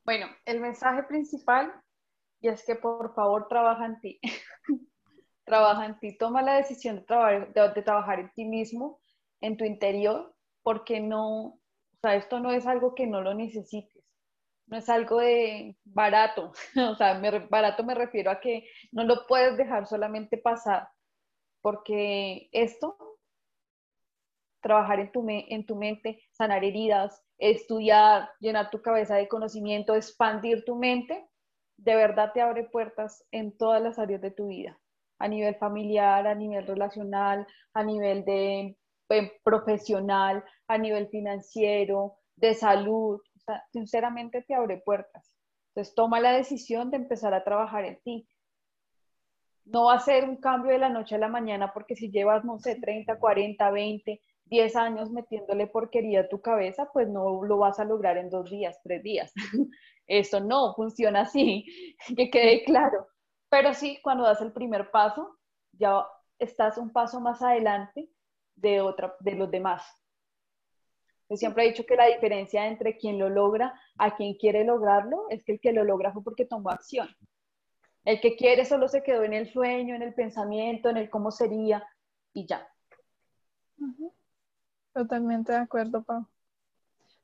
Bueno, el mensaje principal y es que por favor trabaja en ti. trabaja en ti, toma la decisión de, trabajar, de, trabajar en ti mismo, en tu interior, porque no, o sea, esto no es algo que no lo necesites, no es algo de barato, o sea, barato me refiero a que no lo puedes dejar solamente pasar, porque esto, trabajar en tu, en tu mente, sanar heridas, estudiar, llenar tu cabeza de conocimiento, expandir tu mente, de verdad te abre puertas en todas las áreas de tu vida a nivel familiar, a nivel relacional, a nivel de eh, profesional, a nivel financiero, de salud. sinceramente te abre puertas. Entonces toma la decisión de empezar a trabajar en ti. No va a ser un cambio de la noche a la mañana porque si llevas, no sé, 30, 40, 20, 10 años metiéndole porquería a tu cabeza, pues no lo vas a lograr en dos días, tres días. Eso no funciona así, que quede claro. Pero sí, cuando das el primer paso, ya estás un paso más adelante de, otra, de los demás. Yo siempre he dicho que la diferencia entre quien lo logra a quien quiere lograrlo es que el que lo logra fue porque tomó acción. El que quiere solo se quedó en el sueño, en el pensamiento, en el cómo sería y ya. Totalmente de acuerdo, Pau.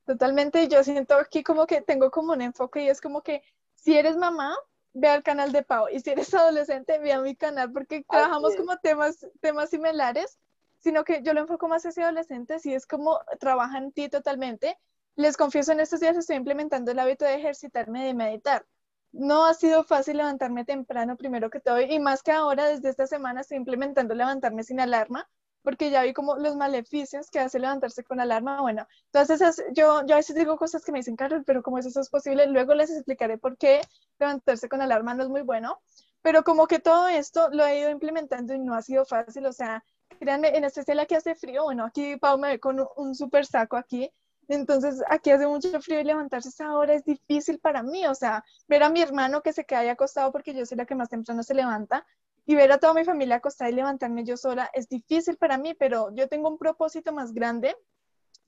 Totalmente, yo siento aquí como que tengo como un enfoque y es como que si eres mamá, ve al canal de Pau. Y si eres adolescente, ve a mi canal, porque trabajamos como temas, temas similares, sino que yo lo enfoco más hacia adolescentes y es como trabaja en ti totalmente. Les confieso, en estos días estoy implementando el hábito de ejercitarme, de meditar. No ha sido fácil levantarme temprano, primero que todo, y más que ahora, desde esta semana estoy implementando levantarme sin alarma, porque ya vi como los maleficios que hace levantarse con alarma. Bueno, entonces yo, yo a veces digo cosas que me dicen, Carol, pero como eso es posible, luego les explicaré por qué levantarse con alarma no es muy bueno. Pero como que todo esto lo he ido implementando y no ha sido fácil, o sea, créanme, en especial aquí hace frío, bueno, aquí Pau me ve con un, super saco aquí, entonces aquí hace mucho frío y levantarse esa hora es difícil para mí, o sea, ver a mi hermano que se queda ahí acostado porque yo soy la que más temprano se levanta, y ver a toda mi familia acostada y levantarme yo sola es difícil para mí, pero yo tengo un propósito más grande,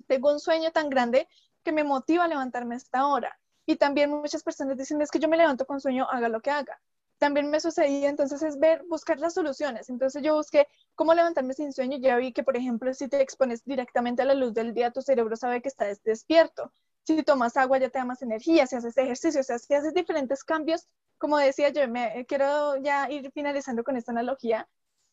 tengo un sueño tan grande que me motiva a levantarme a esta hora. Y también muchas personas dicen, es que yo me levanto con sueño, haga lo que haga. También me sucedía, entonces es ver, buscar las soluciones. Entonces yo busqué cómo levantarme sin sueño. Ya vi que, por ejemplo, si te expones directamente a la luz del día, tu cerebro sabe que estás despierto. Si tomas agua, ya te da más energía. Si haces ejercicio, o sea, si haces diferentes cambios, como decía yo, me quiero ya ir finalizando con esta analogía.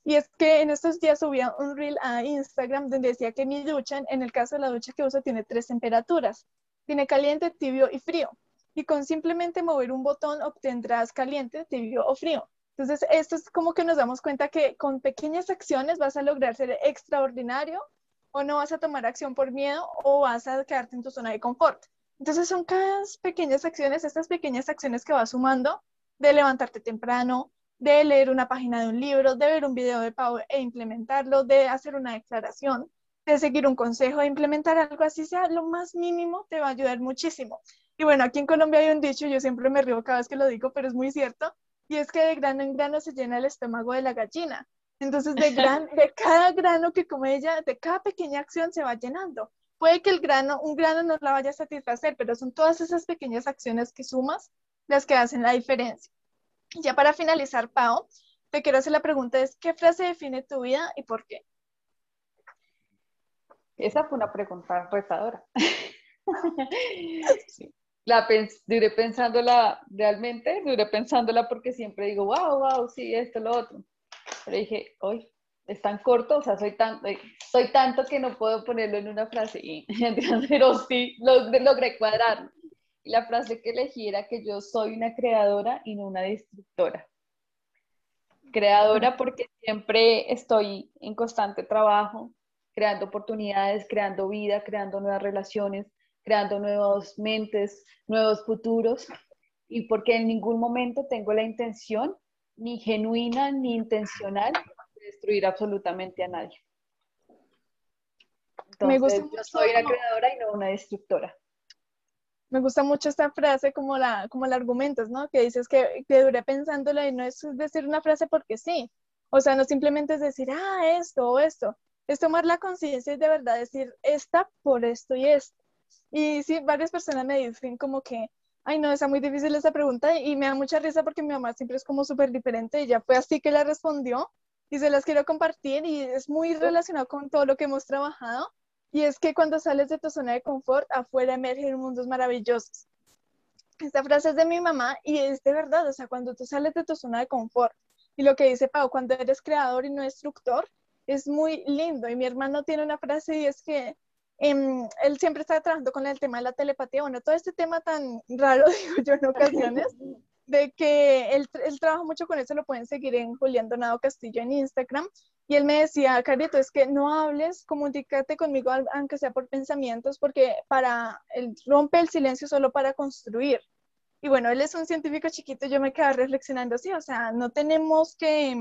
Y es que en estos días subía un reel a Instagram donde decía que mi ducha, en el caso de la ducha que uso, tiene tres temperaturas. Tiene caliente, tibio y frío. Y con simplemente mover un botón obtendrás caliente, tibio o frío. Entonces, esto es como que nos damos cuenta que con pequeñas acciones vas a lograr ser extraordinario o no vas a tomar acción por miedo o vas a quedarte en tu zona de confort. Entonces, son cada pequeñas acciones, estas pequeñas acciones que vas sumando de levantarte temprano, de leer una página de un libro, de ver un video de Pau e implementarlo, de hacer una declaración, de seguir un consejo, de implementar algo así, sea lo más mínimo, te va a ayudar muchísimo. Y bueno, aquí en Colombia hay un dicho, yo siempre me río cada vez que lo digo, pero es muy cierto, y es que de grano en grano se llena el estómago de la gallina. Entonces, de, gran, de cada grano que come ella, de cada pequeña acción se va llenando. Puede que el grano, un grano no la vaya a satisfacer, pero son todas esas pequeñas acciones que sumas las que hacen la diferencia. Ya para finalizar, Pau, te quiero hacer la pregunta, es ¿qué frase define tu vida y por qué? Esa fue una pregunta retadora. La duré pensándola realmente, duré pensándola porque siempre digo, wow, wow, sí, esto, lo otro. Pero dije, hoy es tan corto, o sea, soy, tan, eh, soy tanto que no puedo ponerlo en una frase. Y, pero sí, logré cuadrarlo la frase que elegí era que yo soy una creadora y no una destructora. Creadora porque siempre estoy en constante trabajo, creando oportunidades, creando vida, creando nuevas relaciones, creando nuevas mentes, nuevos futuros, y porque en ningún momento tengo la intención, ni genuina ni intencional, de destruir absolutamente a nadie. Entonces, yo soy una creadora y no una destructora me gusta mucho esta frase como la, como el argumento, ¿no? Que dices que, que duré pensándolo y no es decir una frase porque sí. O sea, no simplemente es decir, ah, esto o esto. Es tomar la conciencia y de verdad decir, esta por esto y esto. Y sí, varias personas me dicen como que, ay, no, está muy difícil esa pregunta y me da mucha risa porque mi mamá siempre es como súper diferente y ya fue así que la respondió y se las quiero compartir y es muy relacionado con todo lo que hemos trabajado y es que cuando sales de tu zona de confort, afuera emergen mundos maravillosos. Esta frase es de mi mamá y es de verdad, o sea, cuando tú sales de tu zona de confort y lo que dice Pau, cuando eres creador y no destructor, es muy lindo. Y mi hermano tiene una frase y es que em, él siempre está trabajando con el tema de la telepatía, bueno, todo este tema tan raro, digo yo en ocasiones, de que él, él, trabaja mucho con eso, lo pueden seguir en Julián Donado Castillo en Instagram. Y él me decía, Carito, es que no hables, comunícate conmigo, aunque sea por pensamientos, porque para, él rompe el silencio solo para construir. Y bueno, él es un científico chiquito, yo me quedé reflexionando así, o sea, no tenemos que,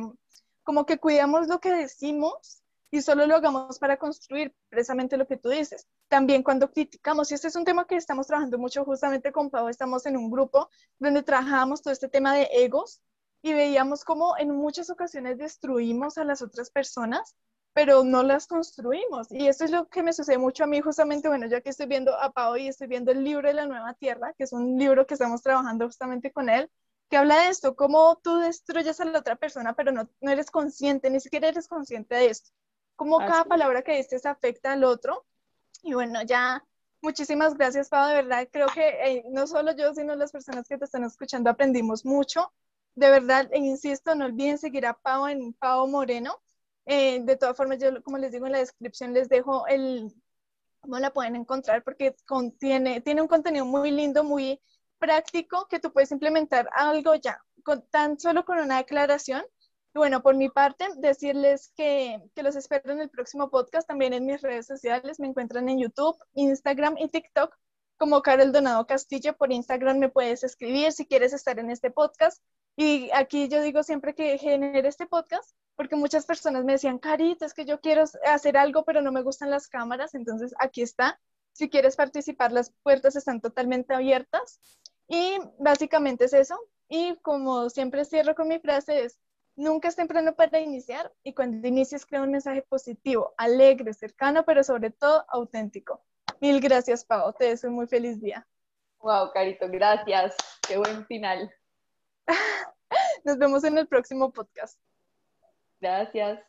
como que cuidamos lo que decimos y solo lo hagamos para construir precisamente lo que tú dices. También cuando criticamos, y este es un tema que estamos trabajando mucho justamente con Pau, estamos en un grupo donde trabajamos todo este tema de egos y veíamos cómo en muchas ocasiones destruimos a las otras personas, pero no las construimos. Y esto es lo que me sucede mucho a mí justamente, bueno, ya que estoy viendo a Pau y estoy viendo el libro de la nueva tierra, que es un libro que estamos trabajando justamente con él, que habla de esto, cómo tú destruyes a la otra persona, pero no, no eres consciente, ni siquiera eres consciente de esto cómo cada palabra que dices afecta al otro. Y bueno, ya muchísimas gracias, Pau. De verdad, creo que eh, no solo yo, sino las personas que te están escuchando aprendimos mucho. De verdad, e insisto, no olviden seguir a Pau en Pau Moreno. Eh, de todas formas, yo como les digo en la descripción, les dejo el cómo la pueden encontrar porque contiene, tiene un contenido muy lindo, muy práctico que tú puedes implementar algo ya, con, tan solo con una declaración bueno, por mi parte, decirles que, que, los espero en el próximo podcast, también en mis redes sociales, me encuentran en YouTube, Instagram y TikTok como Carol Donado Castillo. Por Instagram me puedes escribir si quieres estar en este podcast. Y aquí yo digo siempre que genere este podcast, porque muchas personas me decían, Carita, es que yo quiero hacer algo, pero no me gustan las cámaras. Entonces aquí está. Si quieres participar, las puertas están totalmente abiertas. Y básicamente es eso. Y como siempre cierro con mi frase, es Nunca es temprano para iniciar y cuando inicies crea un mensaje positivo, alegre, cercano, pero sobre todo auténtico. Mil gracias, Pau. Te deseo un muy feliz día. Wow, Carito, gracias. Qué buen final. Nos vemos en el próximo podcast. Gracias.